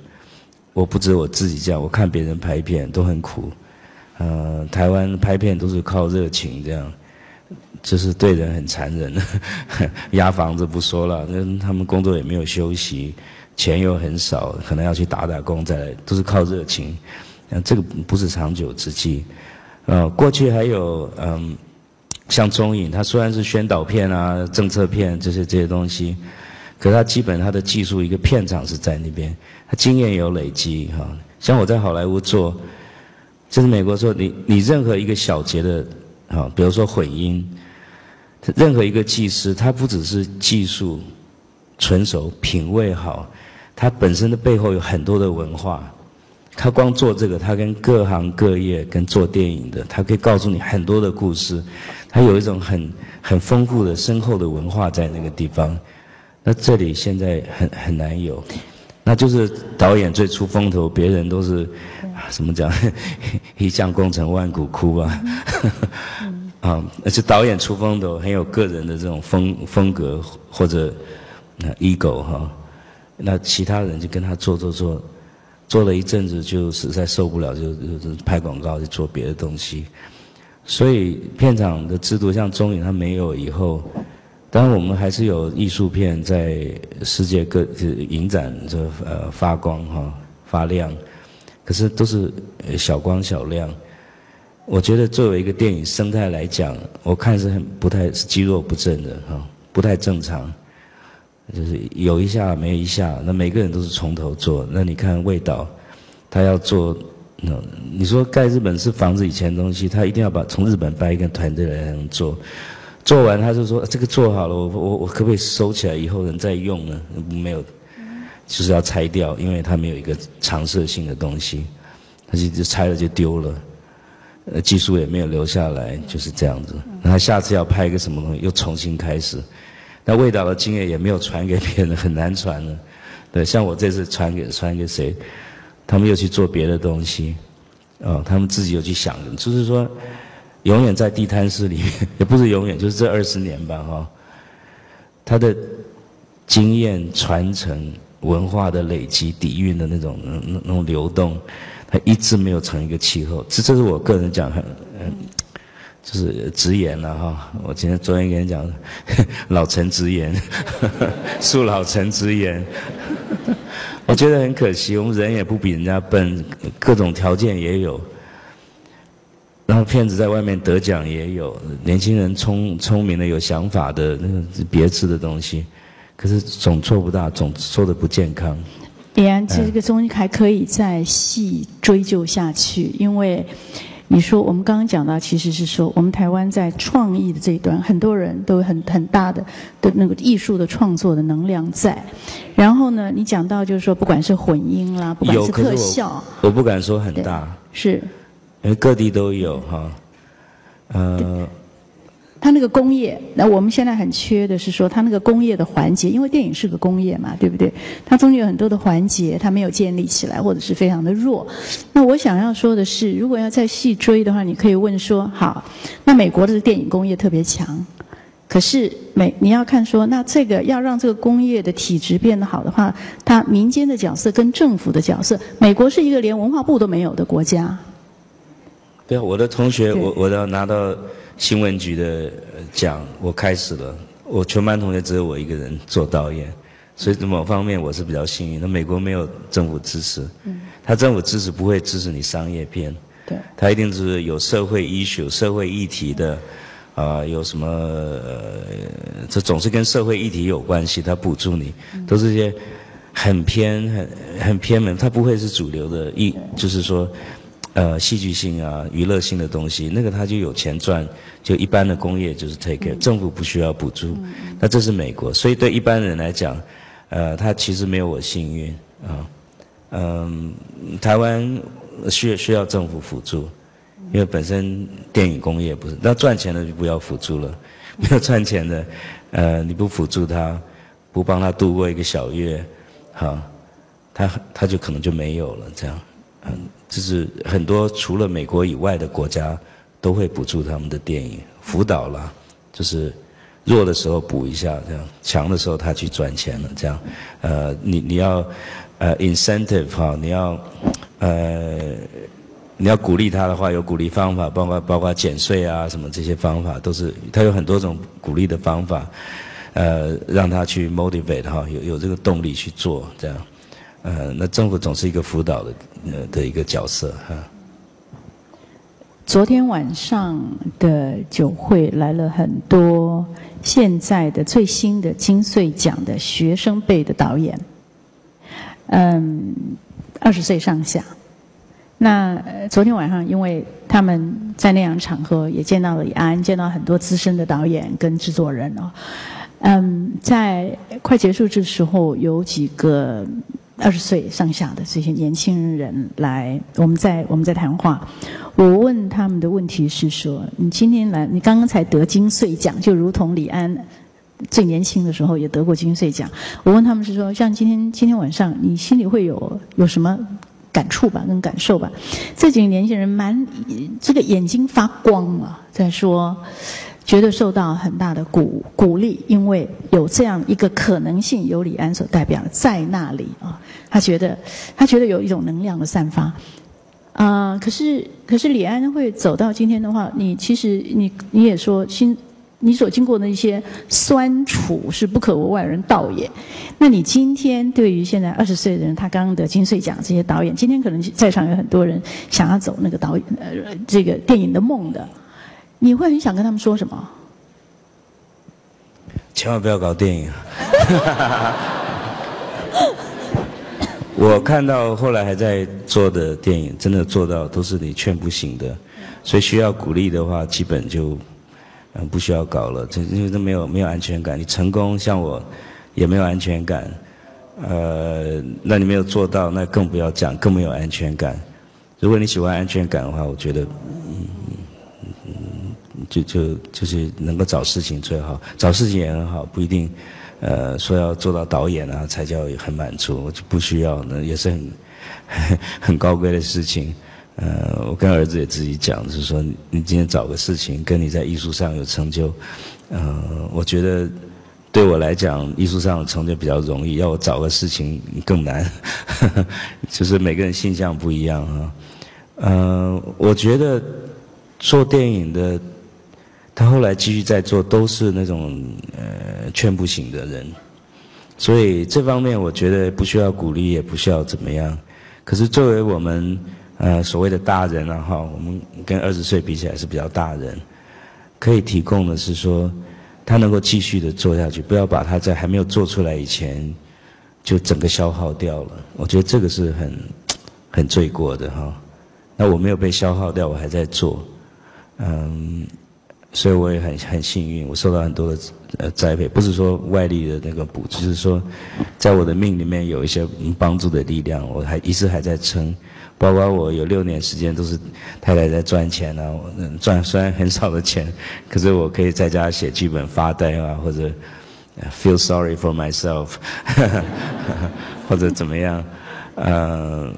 S2: 我不止我自己这样，我看别人拍片都很苦。呃，台湾拍片都是靠热情这样。就是对人很残忍，压房子不说了，那他们工作也没有休息，钱又很少，可能要去打打工再来，都是靠热情，那这个不是长久之计。呃，过去还有嗯，像中影，它虽然是宣导片啊、政策片这些这些东西，可它基本它的技术一个片场是在那边，它经验有累积哈。像我在好莱坞做，就是美国做，你你任何一个小节的。啊，比如说混音，任何一个技师，他不只是技术纯熟、品味好，他本身的背后有很多的文化。他光做这个，他跟各行各业、跟做电影的，他可以告诉你很多的故事。他有一种很很丰富的、深厚的文化在那个地方。那这里现在很很难有，那就是导演最出风头，别人都是。什么讲？一将功成万骨枯啊！啊，而且导演出风头，很有个人的这种风风格或者那 ego 哈。那其他人就跟他做做做，做了一阵子就实在受不了，就就拍广告，就做别的东西。所以片场的制度像中影，它没有以后，当然我们还是有艺术片在世界各影展这呃发光哈发亮。可是都是小光小亮，我觉得作为一个电影生态来讲，我看是很不太是肌肉不正的哈，不太正常，就是有一下没一下，那每个人都是从头做。那你看味道，他要做，那你说盖日本是房子以前的东西，他一定要把从日本搬一个团队来能做，做完他就说这个做好了，我我我可不可以收起来以后人再用呢？没有。就是要拆掉，因为它没有一个常设性的东西，它就就拆了就丢了，呃，技术也没有留下来，就是这样子。那他下次要拍一个什么东西，又重新开始。那味道的经验也没有传给别人，很难传的。对，像我这次传给传给谁，他们又去做别的东西，哦，他们自己又去想，就是说，永远在地摊式里面，也不是永远，就是这二十年吧，哈，他的经验传承。文化的累积、底蕴的那种、那那种流动，他一直没有成一个气候。这这是我个人讲很嗯，就是直言了哈。我今天昨天跟你讲，老陈直言，恕老陈直言。我觉得很可惜，我们人也不比人家笨，各种条件也有，然后骗子在外面得奖也有，年轻人聪聪明的、有想法的那个别致的东西。可是总做不大，总做的不健康。
S1: 李安，这个东西还可以再细追究下去，因为你说我们刚刚讲到，其实是说我们台湾在创意的这一端，很多人都很很大的的那个艺术的创作的能量在。然后呢，你讲到就是说，不管是混音啦，不管是特效，
S2: 我不敢说很大，
S1: 是，
S2: 因为各地都有哈，呃。
S1: 它那个工业，那我们现在很缺的是说，它那个工业的环节，因为电影是个工业嘛，对不对？它中间有很多的环节，它没有建立起来，或者是非常的弱。那我想要说的是，如果要再细追的话，你可以问说：好，那美国的电影工业特别强，可是美你要看说，那这个要让这个工业的体质变得好的话，它民间的角色跟政府的角色，美国是一个连文化部都没有的国家。
S2: 对啊，我的同学，我我要拿到新闻局的奖，我开始了，我全班同学只有我一个人做导演，所以某方面我是比较幸运。那美国没有政府支持，他政府支持不会支持你商业片，
S1: 对，
S2: 他一定是有社会 issue、社会议题的。啊，有什么？呃，这总是跟社会议题有关系，他补助你，都是些很偏、很很偏门，他不会是主流的，一就是说，呃，戏剧性啊、娱乐性的东西，那个他就有钱赚，就一般的工业就是 take care，政府不需要补助。那这是美国，所以对一般人来讲，呃，他其实没有我幸运啊。嗯，台湾需需要政府辅助。因为本身电影工业不是，那赚钱的就不要辅助了，没有赚钱的，呃，你不辅助他，不帮他度过一个小月，好，他他就可能就没有了，这样，嗯，就是很多除了美国以外的国家都会补助他们的电影，辅导了，就是弱的时候补一下，这样，强的时候他去赚钱了，这样，呃，你你要呃 incentive 哈，你要呃。你要鼓励他的话，有鼓励方法，包括包括减税啊，什么这些方法都是，他有很多种鼓励的方法，呃，让他去 motivate 哈，有有这个动力去做这样，呃，那政府总是一个辅导的呃的一个角色哈。
S1: 昨天晚上的酒会来了很多现在的最新的金穗奖的学生辈的导演，嗯，二十岁上下。那昨天晚上，因为他们在那样场合也见到了李安，见到很多资深的导演跟制作人哦。嗯，在快结束的时候，有几个二十岁上下的这些年轻人来，我们在我们在谈话。我问他们的问题是说：你今天来，你刚刚才得金穗奖，就如同李安最年轻的时候也得过金穗奖。我问他们是说，像今天今天晚上，你心里会有有什么？感触吧，跟感受吧。这几个年轻人满这个眼睛发光啊，在说，觉得受到很大的鼓鼓励，因为有这样一个可能性，由李安所代表在那里啊，他觉得他觉得有一种能量的散发啊。可是可是李安会走到今天的话，你其实你你也说心。你所经过的一些酸楚是不可为外人道也。那你今天对于现在二十岁的人，他刚刚得金穗奖这些导演，今天可能在场有很多人想要走那个导演呃这个电影的梦的，你会很想跟他们说什么？
S2: 千万不要搞电影。我看到后来还在做的电影，真的做到都是你劝不醒的，所以需要鼓励的话，基本就。嗯，不需要搞了，这因为都没有没有安全感。你成功像我，也没有安全感。呃，那你没有做到，那更不要讲，更没有安全感。如果你喜欢安全感的话，我觉得，嗯嗯，就就就是能够找事情最好，找事情也很好，不一定，呃，说要做到导演啊才叫很满足，就不需要，那也是很 很高贵的事情。呃，我跟儿子也自己讲，就是说，你今天找个事情跟你在艺术上有成就，呃，我觉得对我来讲，艺术上的成就比较容易，要我找个事情更难，就是每个人性向不一样啊。呃，我觉得做电影的，他后来继续在做，都是那种呃劝不醒的人，所以这方面我觉得不需要鼓励，也不需要怎么样。可是作为我们。呃，所谓的大人啊，哈，我们跟二十岁比起来是比较大人，可以提供的是说，他能够继续的做下去，不要把他在还没有做出来以前，就整个消耗掉了。我觉得这个是很 很罪过的哈。那我没有被消耗掉，我还在做，嗯，所以我也很很幸运，我受到很多的呃栽培，不是说外力的那个补，就是说，在我的命里面有一些帮助的力量，我还一直还在撑。包括我有六年时间都是太太在赚钱啊，赚虽然很少的钱，可是我可以在家写剧本发呆啊，或者 feel sorry for myself，或者怎么样，呃，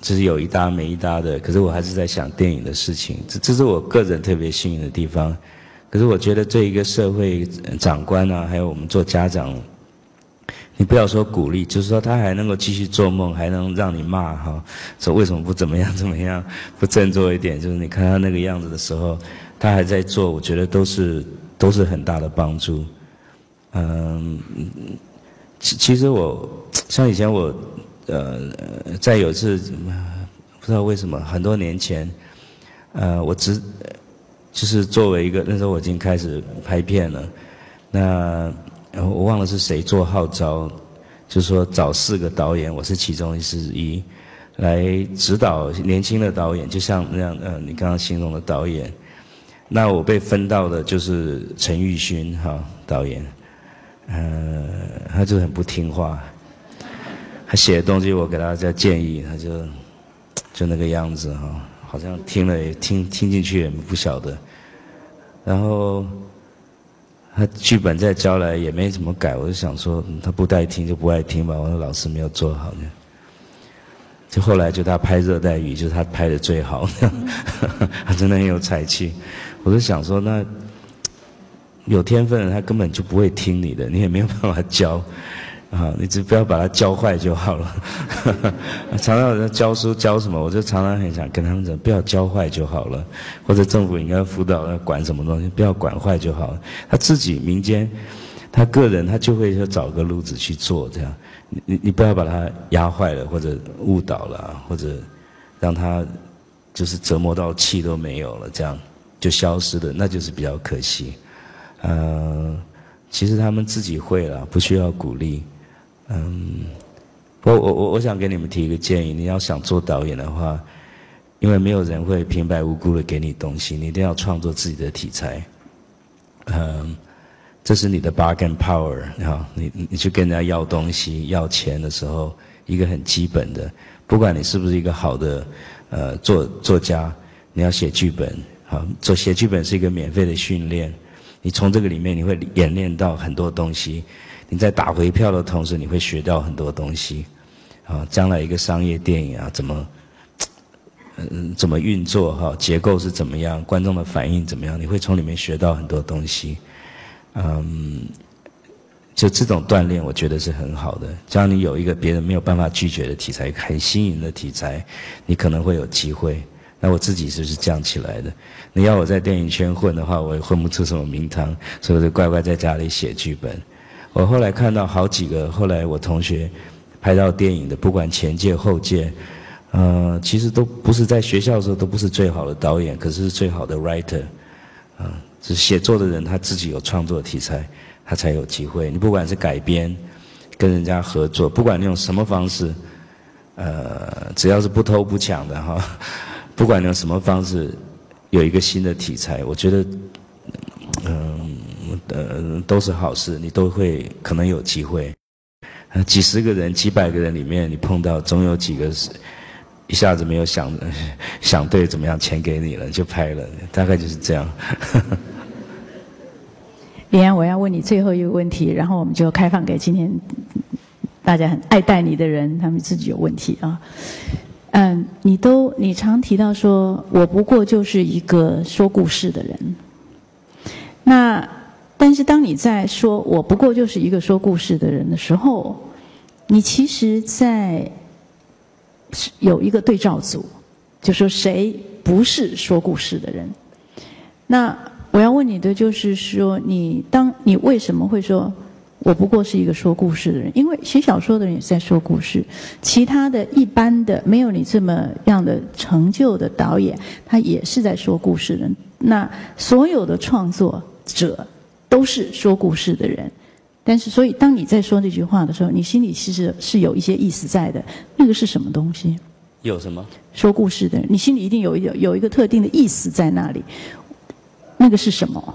S2: 就是有一搭没一搭的，可是我还是在想电影的事情，这这是我个人特别幸运的地方。可是我觉得对一个社会长官啊，还有我们做家长，你不要说鼓励，就是说他还能够继续做梦，还能让你骂哈，说为什么不怎么样怎么样，不振作一点？就是你看他那个样子的时候，他还在做，我觉得都是都是很大的帮助。嗯，其其实我像以前我呃在有次不知道为什么很多年前，呃我只。就是作为一个那时候我已经开始拍片了，那我忘了是谁做号召，就是说找四个导演，我是其中一之一，来指导年轻的导演，就像那样呃你刚刚形容的导演，那我被分到的就是陈玉勋哈导演，呃他就很不听话，他写的东西我给他在建议，他就就那个样子哈。好像听了也听听进去也不晓得，然后他剧本再交来也没怎么改，我就想说他不爱听就不爱听吧，我说老师没有做好呢。就后来就他拍《热带雨》，就是他拍的最好，他真的很有才气。我就想说那有天分的他根本就不会听你的，你也没有办法教。啊，你只不要把它教坏就好了。常常有人教书教什么，我就常常很想跟他们讲，不要教坏就好了。或者政府应该辅导要管什么东西，不要管坏就好了。他自己民间，他个人他就会说找个路子去做这样。你你不要把他压坏了，或者误导了，或者让他就是折磨到气都没有了，这样就消失了，那就是比较可惜。呃，其实他们自己会了，不需要鼓励。嗯，我我我我想给你们提一个建议，你要想做导演的话，因为没有人会平白无故的给你东西，你一定要创作自己的题材。嗯，这是你的 bargain power 哈，你你去跟人家要东西要钱的时候，一个很基本的，不管你是不是一个好的呃作作家，你要写剧本，好，做写剧本是一个免费的训练，你从这个里面你会演练到很多东西。你在打回票的同时，你会学到很多东西，啊，将来一个商业电影啊，怎么，嗯，怎么运作哈，结构是怎么样，观众的反应怎么样，你会从里面学到很多东西，嗯，就这种锻炼，我觉得是很好的。只要你有一个别人没有办法拒绝的题材，很新颖的题材，你可能会有机会。那我自己就是这样起来的。你要我在电影圈混的话，我也混不出什么名堂，所以我就乖乖在家里写剧本。我后来看到好几个，后来我同学拍到电影的，不管前届后届，呃，其实都不是在学校的时候都不是最好的导演，可是最好的 writer，啊，是写作的人他自己有创作题材，他才有机会。你不管是改编，跟人家合作，不管你用什么方式，呃，只要是不偷不抢的哈，不管你用什么方式，有一个新的题材，我觉得，呃，都是好事，你都会可能有机会。几十个人、几百个人里面，你碰到总有几个是一下子没有想 想对，怎么样钱给你了就拍了，大概就是这样。
S1: 李安，我要问你最后一个问题，然后我们就开放给今天大家很爱戴你的人，他们自己有问题啊。嗯，你都你常提到说，我不过就是一个说故事的人，那。但是当你在说“我不过就是一个说故事的人”的时候，你其实在有一个对照组，就说谁不是说故事的人？那我要问你的就是说，你当你为什么会说“我不过是一个说故事的人”？因为写小说的人也在说故事，其他的一般的没有你这么样的成就的导演，他也是在说故事的。那所有的创作者。都是说故事的人，但是所以当你在说这句话的时候，你心里其实是有一些意思在的。那个是什么东西？
S2: 有什么？
S1: 说故事的人，你心里一定有有有一个特定的意思在那里。那个是什么？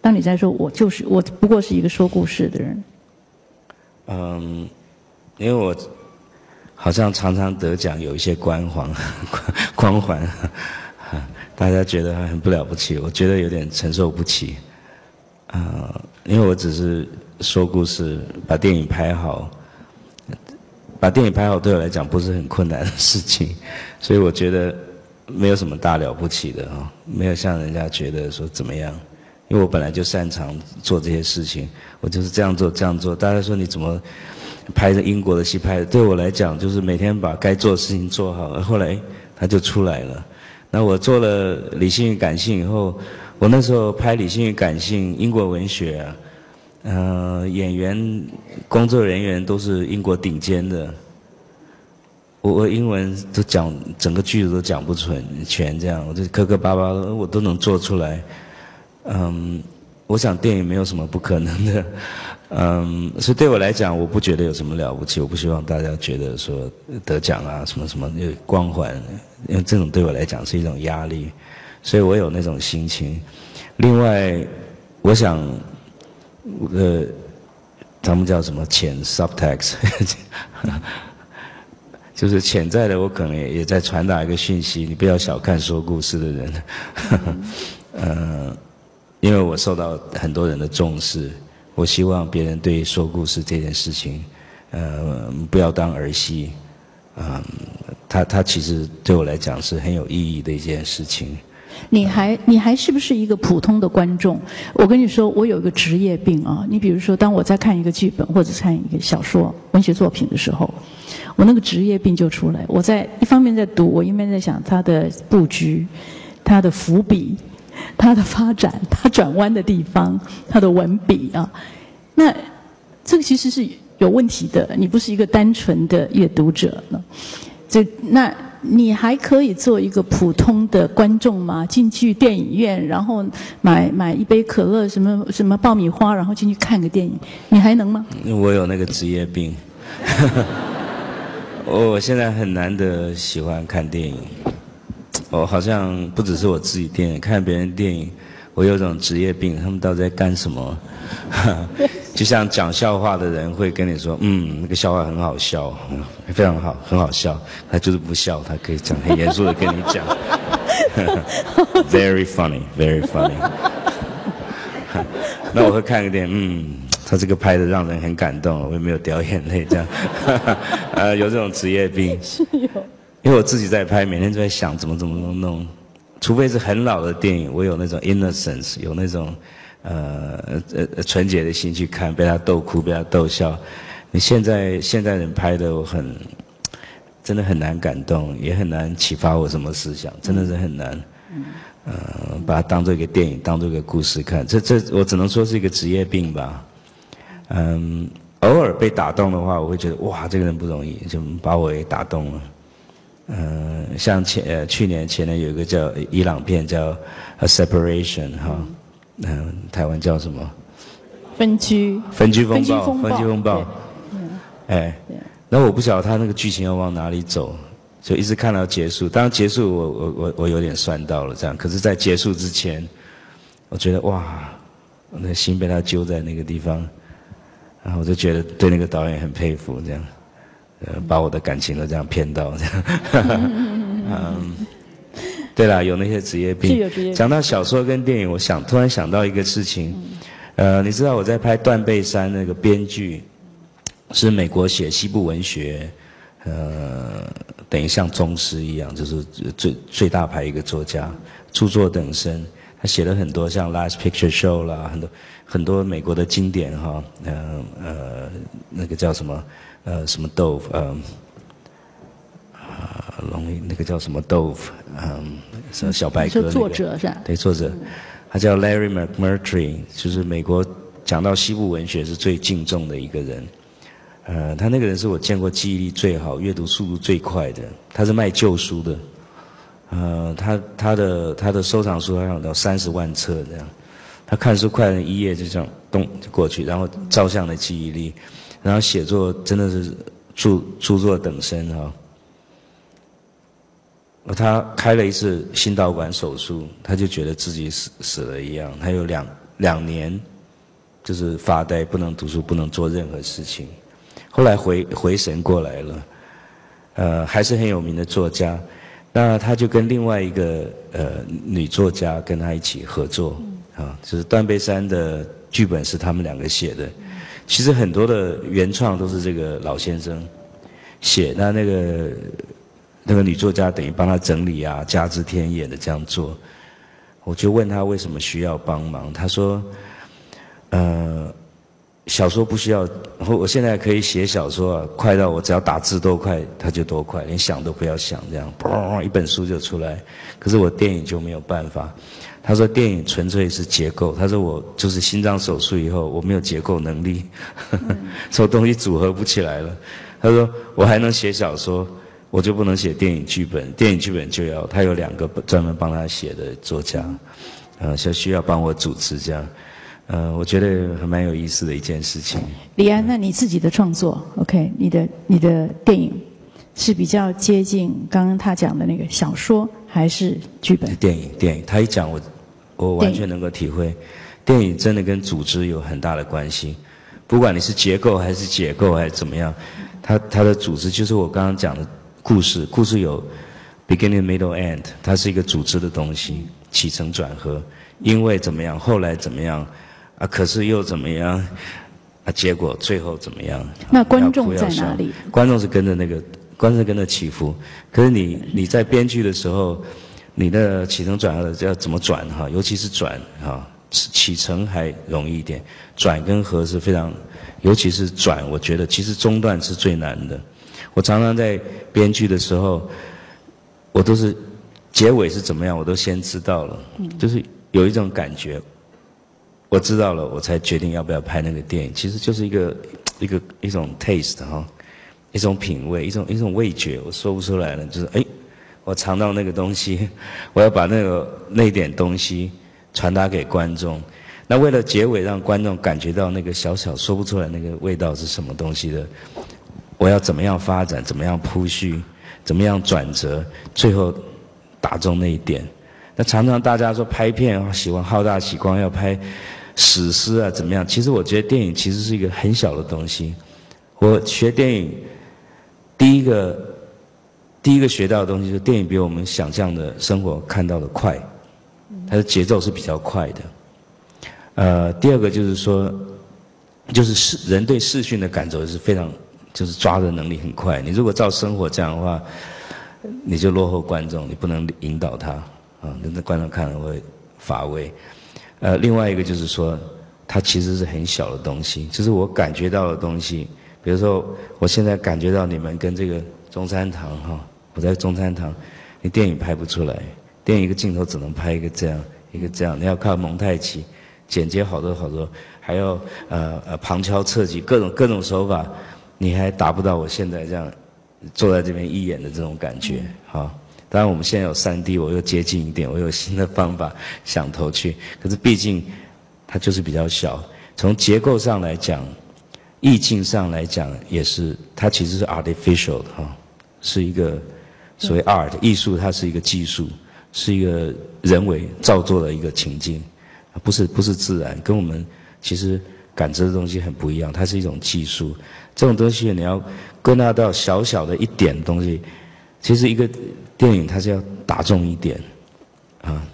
S1: 当你在说“我就是我不过是一个说故事的人”。
S2: 嗯，因为我好像常常得奖，有一些光环，光环，大家觉得很不了不起，我觉得有点承受不起。啊，因为我只是说故事，把电影拍好，把电影拍好对我来讲不是很困难的事情，所以我觉得没有什么大了不起的啊，没有像人家觉得说怎么样，因为我本来就擅长做这些事情，我就是这样做这样做。大家说你怎么拍着英国的戏拍的？对我来讲，就是每天把该做的事情做好。后来他就出来了。那我做了理性与感性以后，我那时候拍理性与感性英国文学啊，呃，演员、工作人员都是英国顶尖的。我我英文都讲整个句子都讲不全全这样，我就磕磕巴巴的，我都能做出来。嗯，我想电影没有什么不可能的。嗯，所以对我来讲，我不觉得有什么了不起，我不希望大家觉得说得奖啊什么什么有光环，因为这种对我来讲是一种压力，所以我有那种心情。另外，我想，呃，他们叫什么潜 subtext。就是潜在的，我可能也也在传达一个讯息，你不要小看说故事的人，嗯，因为我受到很多人的重视，我希望别人对说故事这件事情，呃，不要当儿戏，嗯，他他其实对我来讲是很有意义的一件事情。
S1: 你还你还是不是一个普通的观众？我跟你说，我有一个职业病啊。你比如说，当我在看一个剧本或者看一个小说、文学作品的时候。我那个职业病就出来。我在一方面在读，我一面在想它的布局、它的伏笔、它的发展、它转弯的地方、它的文笔啊。那这个其实是有问题的。你不是一个单纯的阅读者呢。这那你还可以做一个普通的观众吗？进去电影院，然后买买一杯可乐，什么什么爆米花，然后进去看个电影，你还能吗？
S2: 我有那个职业病。我现在很难得喜欢看电影，我好像不只是我自己电影，看别人电影，我有种职业病，他们到底在干什么？就像讲笑话的人会跟你说，嗯，那个笑话很好笑，非常好，很好笑。他就是不笑，他可以讲很严肃的跟你讲，very funny，very funny。那我会看个电影，嗯。他这个拍的让人很感动，我也没有掉眼泪，这样，呃，有这种职业病。
S1: 是有。
S2: 因为我自己在拍，每天都在想怎么怎么怎么弄，除非是很老的电影，我有那种 innocence，有那种呃呃纯洁的心去看，被他逗哭，被他逗笑。你现在现在人拍的，我很真的很难感动，也很难启发我什么思想，真的是很难。嗯。呃，把它当做一个电影，当做一个故事看，这这我只能说是一个职业病吧。嗯，偶尔被打动的话，我会觉得哇，这个人不容易，就把我也打动了。嗯，像前呃去年前年有一个叫伊朗片叫《A Separation》哈，嗯，台湾叫什么？
S1: 分居。
S2: 分居风暴。分居风暴。嗯。哎。然后我不晓得他那个剧情要往哪里走，就一直看到结束。当然结束，我我我我有点算到了这样。可是，在结束之前，我觉得哇，我的心被他揪在那个地方。然后我就觉得对那个导演很佩服，这样，呃，把我的感情都这样骗到，这样，嗯，对了，有那些职业病。讲到小说跟电影，我想突然想到一个事情，呃，你知道我在拍《断背山》那个编剧，是美国写西部文学，呃，等于像宗师一样，就是最最大牌一个作家，著作等身。他写了很多像《Last Picture Show》啦，很多很多美国的经典哈，呃呃，那个叫什么呃什么豆腐，嗯，啊，容易那个叫什么豆腐，嗯，什么小白鸽那个。
S1: 作者是吧？
S2: 对，作者，他叫 Larry McMurtry，就是美国讲到西部文学是最敬重的一个人。呃，他那个人是我见过记忆力最好、阅读速度最快的。他是卖旧书的。呃，他他的他的收藏书好像有三十万册这样，他看书快一页就这样咚就过去，然后照相的记忆力，然后写作真的是著著作等身哈。他开了一次心导管手术，他就觉得自己死死了一样，他有两两年就是发呆，不能读书，不能做任何事情。后来回回神过来了，呃，还是很有名的作家。那他就跟另外一个呃女作家跟他一起合作，啊，就是《断背山》的剧本是他们两个写的。其实很多的原创都是这个老先生写，那那个那个女作家等于帮他整理啊，加之天眼的这样做。我就问他为什么需要帮忙，他说，呃。小说不需要，我我现在可以写小说啊，快到我只要打字多快，它就多快，连想都不要想，这样嘣一本书就出来。可是我电影就没有办法。他说电影纯粹是结构，他说我就是心脏手术以后我没有结构能力，所有东西组合不起来了。他说我还能写小说，我就不能写电影剧本，电影剧本就要他有两个专门帮他写的作家，呃，就需要帮我主持这样。呃，我觉得还蛮有意思的一件事情。
S1: 李安，那你自己的创作，OK，你的你的电影是比较接近刚刚他讲的那个小说，还是剧本？
S2: 电影，电影，他一讲我，我完全能够体会。电影真的跟组织有很大的关系，不管你是结构还是解构还是怎么样，它它的组织就是我刚刚讲的故事，故事有 beginning, middle, end，它是一个组织的东西，起承转合，因为怎么样，后来怎么样。啊，可是又怎么样？啊，结果最后怎么样？
S1: 那观众在哪里？
S2: 观众是跟着那个，观众跟着起伏。可是你你在编剧的时候，你的起承转合要怎么转哈？尤其是转哈，起承还容易一点，转跟合是非常，尤其是转，我觉得其实中段是最难的。我常常在编剧的时候，我都是结尾是怎么样，我都先知道了，就是有一种感觉。我知道了，我才决定要不要拍那个电影。其实就是一个一个一种 taste 哈，一种品味，一种一种味觉，我说不出来了。就是哎，我尝到那个东西，我要把那个那点东西传达给观众。那为了结尾让观众感觉到那个小小说不出来那个味道是什么东西的，我要怎么样发展，怎么样铺叙，怎么样转折，最后打中那一点。那常常大家说拍片喜欢好大喜光，要拍。史诗啊，怎么样？其实我觉得电影其实是一个很小的东西。我学电影，第一个第一个学到的东西，就是电影比我们想象的生活看到的快，它的节奏是比较快的。呃，第二个就是说，就是视人对视讯的感受是非常，就是抓的能力很快。你如果照生活这样的话，你就落后观众，你不能引导他啊，那观众看了会乏味。呃，另外一个就是说，它其实是很小的东西，就是我感觉到的东西。比如说，我现在感觉到你们跟这个中山堂哈，我在中山堂，你电影拍不出来，电影一个镜头只能拍一个这样，一个这样，你要靠蒙太奇，剪接好多好多，还要呃呃旁敲侧击，各种各种手法，你还达不到我现在这样坐在这边一眼的这种感觉，哈。当然，我们现在有三 D，我又接近一点，我有新的方法想投去。可是毕竟它就是比较小，从结构上来讲，意境上来讲，也是它其实是 artificial 的哈，是一个所谓 art 艺术，它是一个技术，是一个人为造作的一个情境，不是不是自然，跟我们其实感知的东西很不一样，它是一种技术。这种东西你要归纳到小小的一点东西，其实一个。电影它是要打中一点，啊，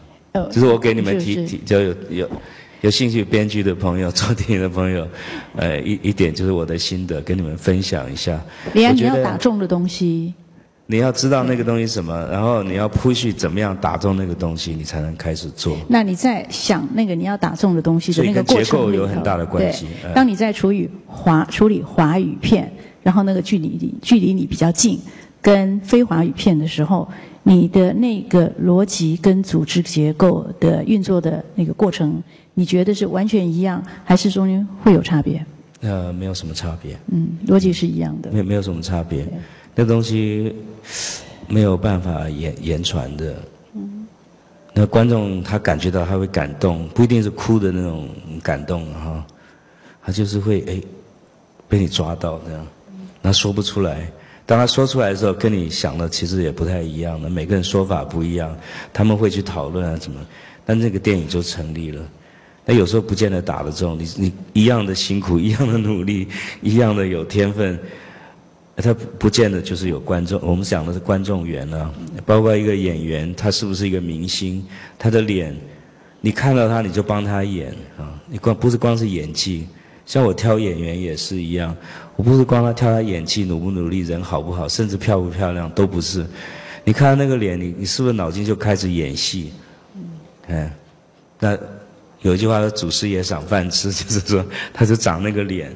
S2: 就是我给你们提提，就有有有兴趣编剧的朋友、做电影的朋友，呃，一一点就是我的心得，跟你们分享一下。
S1: 李安，你要打中的东西，
S2: 你要知道那个东西什么，然后你要铺叙怎么样打中那个东西，你才能开始做。
S1: 那你在想那个你要打中的东西的那个过程
S2: 结构有很大的关系。
S1: 当你在处理华处理华语片，然后那个距离你距离你比较近。跟非华语片的时候，你的那个逻辑跟组织结构的运作的那个过程，你觉得是完全一样，还是中间会有差别？
S2: 呃，没有什么差别。
S1: 嗯，逻辑是一样的。
S2: 没没有什么差别，那东西没有办法言言传的。那观众他感觉到他会感动，不一定是哭的那种感动哈，他就是会哎被你抓到这样，那说不出来。当他说出来的时候，跟你想的其实也不太一样的，每个人说法不一样，他们会去讨论啊，怎么？但这个电影就成立了。那有时候不见得打得中，你你一样的辛苦，一样的努力，一样的有天分，他不见得就是有观众。我们讲的是观众缘啊，包括一个演员，他是不是一个明星？他的脸，你看到他你就帮他演啊，你光不是光是演技。像我挑演员也是一样，我不是光他挑他演技努不努力，人好不好，甚至漂不漂亮都不是。你看他那个脸，你你是不是脑筋就开始演戏？嗯，那有一句话说“祖师爷赏饭吃”，就是说他就长那个脸，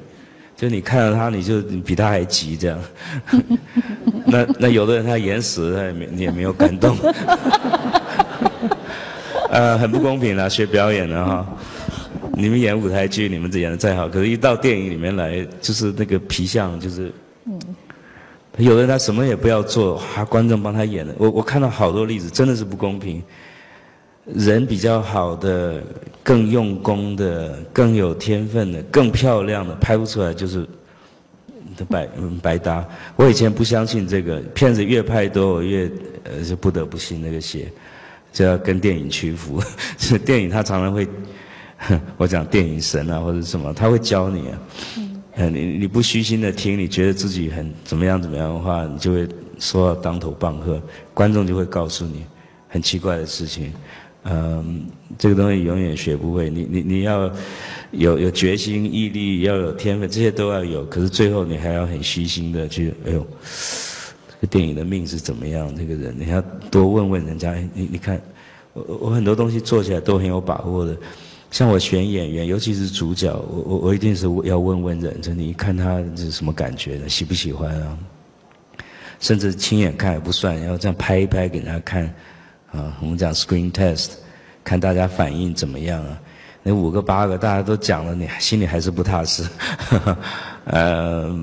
S2: 就你看到他，你就比他还急这样。那那有的人他演死，他也没你也没有感动。呃，很不公平啦，学表演的哈。你们演舞台剧，你们演的再好，可是一到电影里面来，就是那个皮相，就是，有的人他什么也不要做，还观众帮他演的。我我看到好多例子，真的是不公平。人比较好的、更用功的、更有天分的、更漂亮的，拍不出来就是白白搭。我以前不相信这个，片子越拍多，我越呃就不得不信那个邪，就要跟电影屈服。是 电影他常常会。我讲电影神啊，或者什么，他会教你啊。嗯，你你不虚心的听，你觉得自己很怎么样怎么样的话，你就会说到当头棒喝。观众就会告诉你很奇怪的事情。嗯，这个东西永远学不会。你你你要有有决心、毅力，要有天分，这些都要有。可是最后你还要很虚心的去，哎呦，这个电影的命是怎么样？这个人你要多问问人家。你你看，我我很多东西做起来都很有把握的。像我选演员，尤其是主角，我我我一定是要问问人，就你看他是什么感觉的，喜不喜欢啊？甚至亲眼看也不算，要这样拍一拍给人家看，啊，我们讲 screen test，看大家反应怎么样啊？那五个八个大家都讲了，你心里还是不踏实，呃，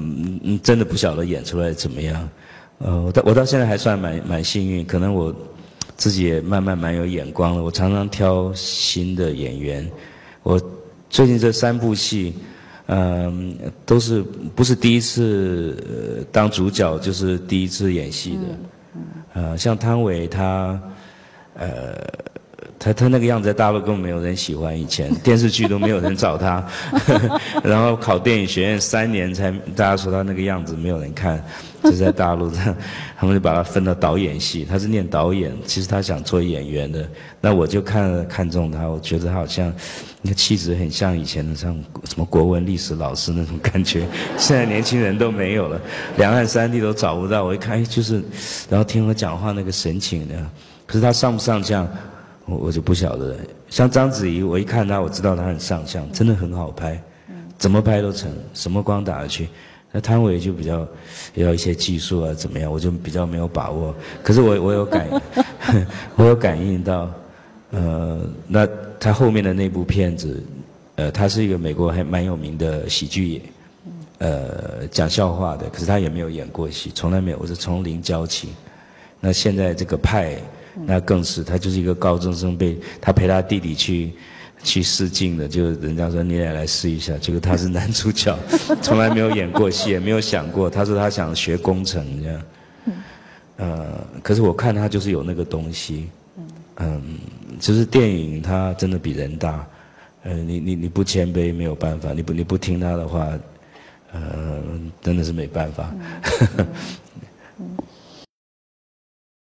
S2: 真的不晓得演出来怎么样。呃，我到我到现在还算蛮蛮幸运，可能我。自己也慢慢蛮有眼光了。我常常挑新的演员。我最近这三部戏，嗯，都是不是第一次当主角，就是第一次演戏的。呃，像汤唯他，呃，他他那个样子在大陆根本没有人喜欢，以前 电视剧都没有人找他。然后考电影学院三年才，大家说他那个样子没有人看。就在大陆，他们就把他分到导演系。他是念导演，其实他想做演员的。那我就看看中他，我觉得他好像那个气质很像以前的像什么国文历史老师那种感觉。现在年轻人都没有了，两岸三地都找不到。我一看，哎，就是，然后听我讲话那个神情的。可是他上不上相，我我就不晓得。像章子怡，我一看她，我知道她很上相，真的很好拍，怎么拍都成，什么光打下去。那汤唯就比较要一些技术啊，怎么样？我就比较没有把握。可是我我有感，我有感应到，呃，那他后面的那部片子，呃，他是一个美国还蛮有名的喜剧演，呃，讲笑话的。可是他也没有演过戏，从来没有。我是从零教起。那现在这个派，那更是他就是一个高中生，被他陪他弟弟去。去试镜的，就人家说你也来试一下，结果他是男主角，从来没有演过戏，也没有想过。他说他想学工程这样，呃，可是我看他就是有那个东西，嗯，就是电影他真的比人大，呃，你你你不谦卑没有办法，你不你不听他的话，呃，真的是没办法。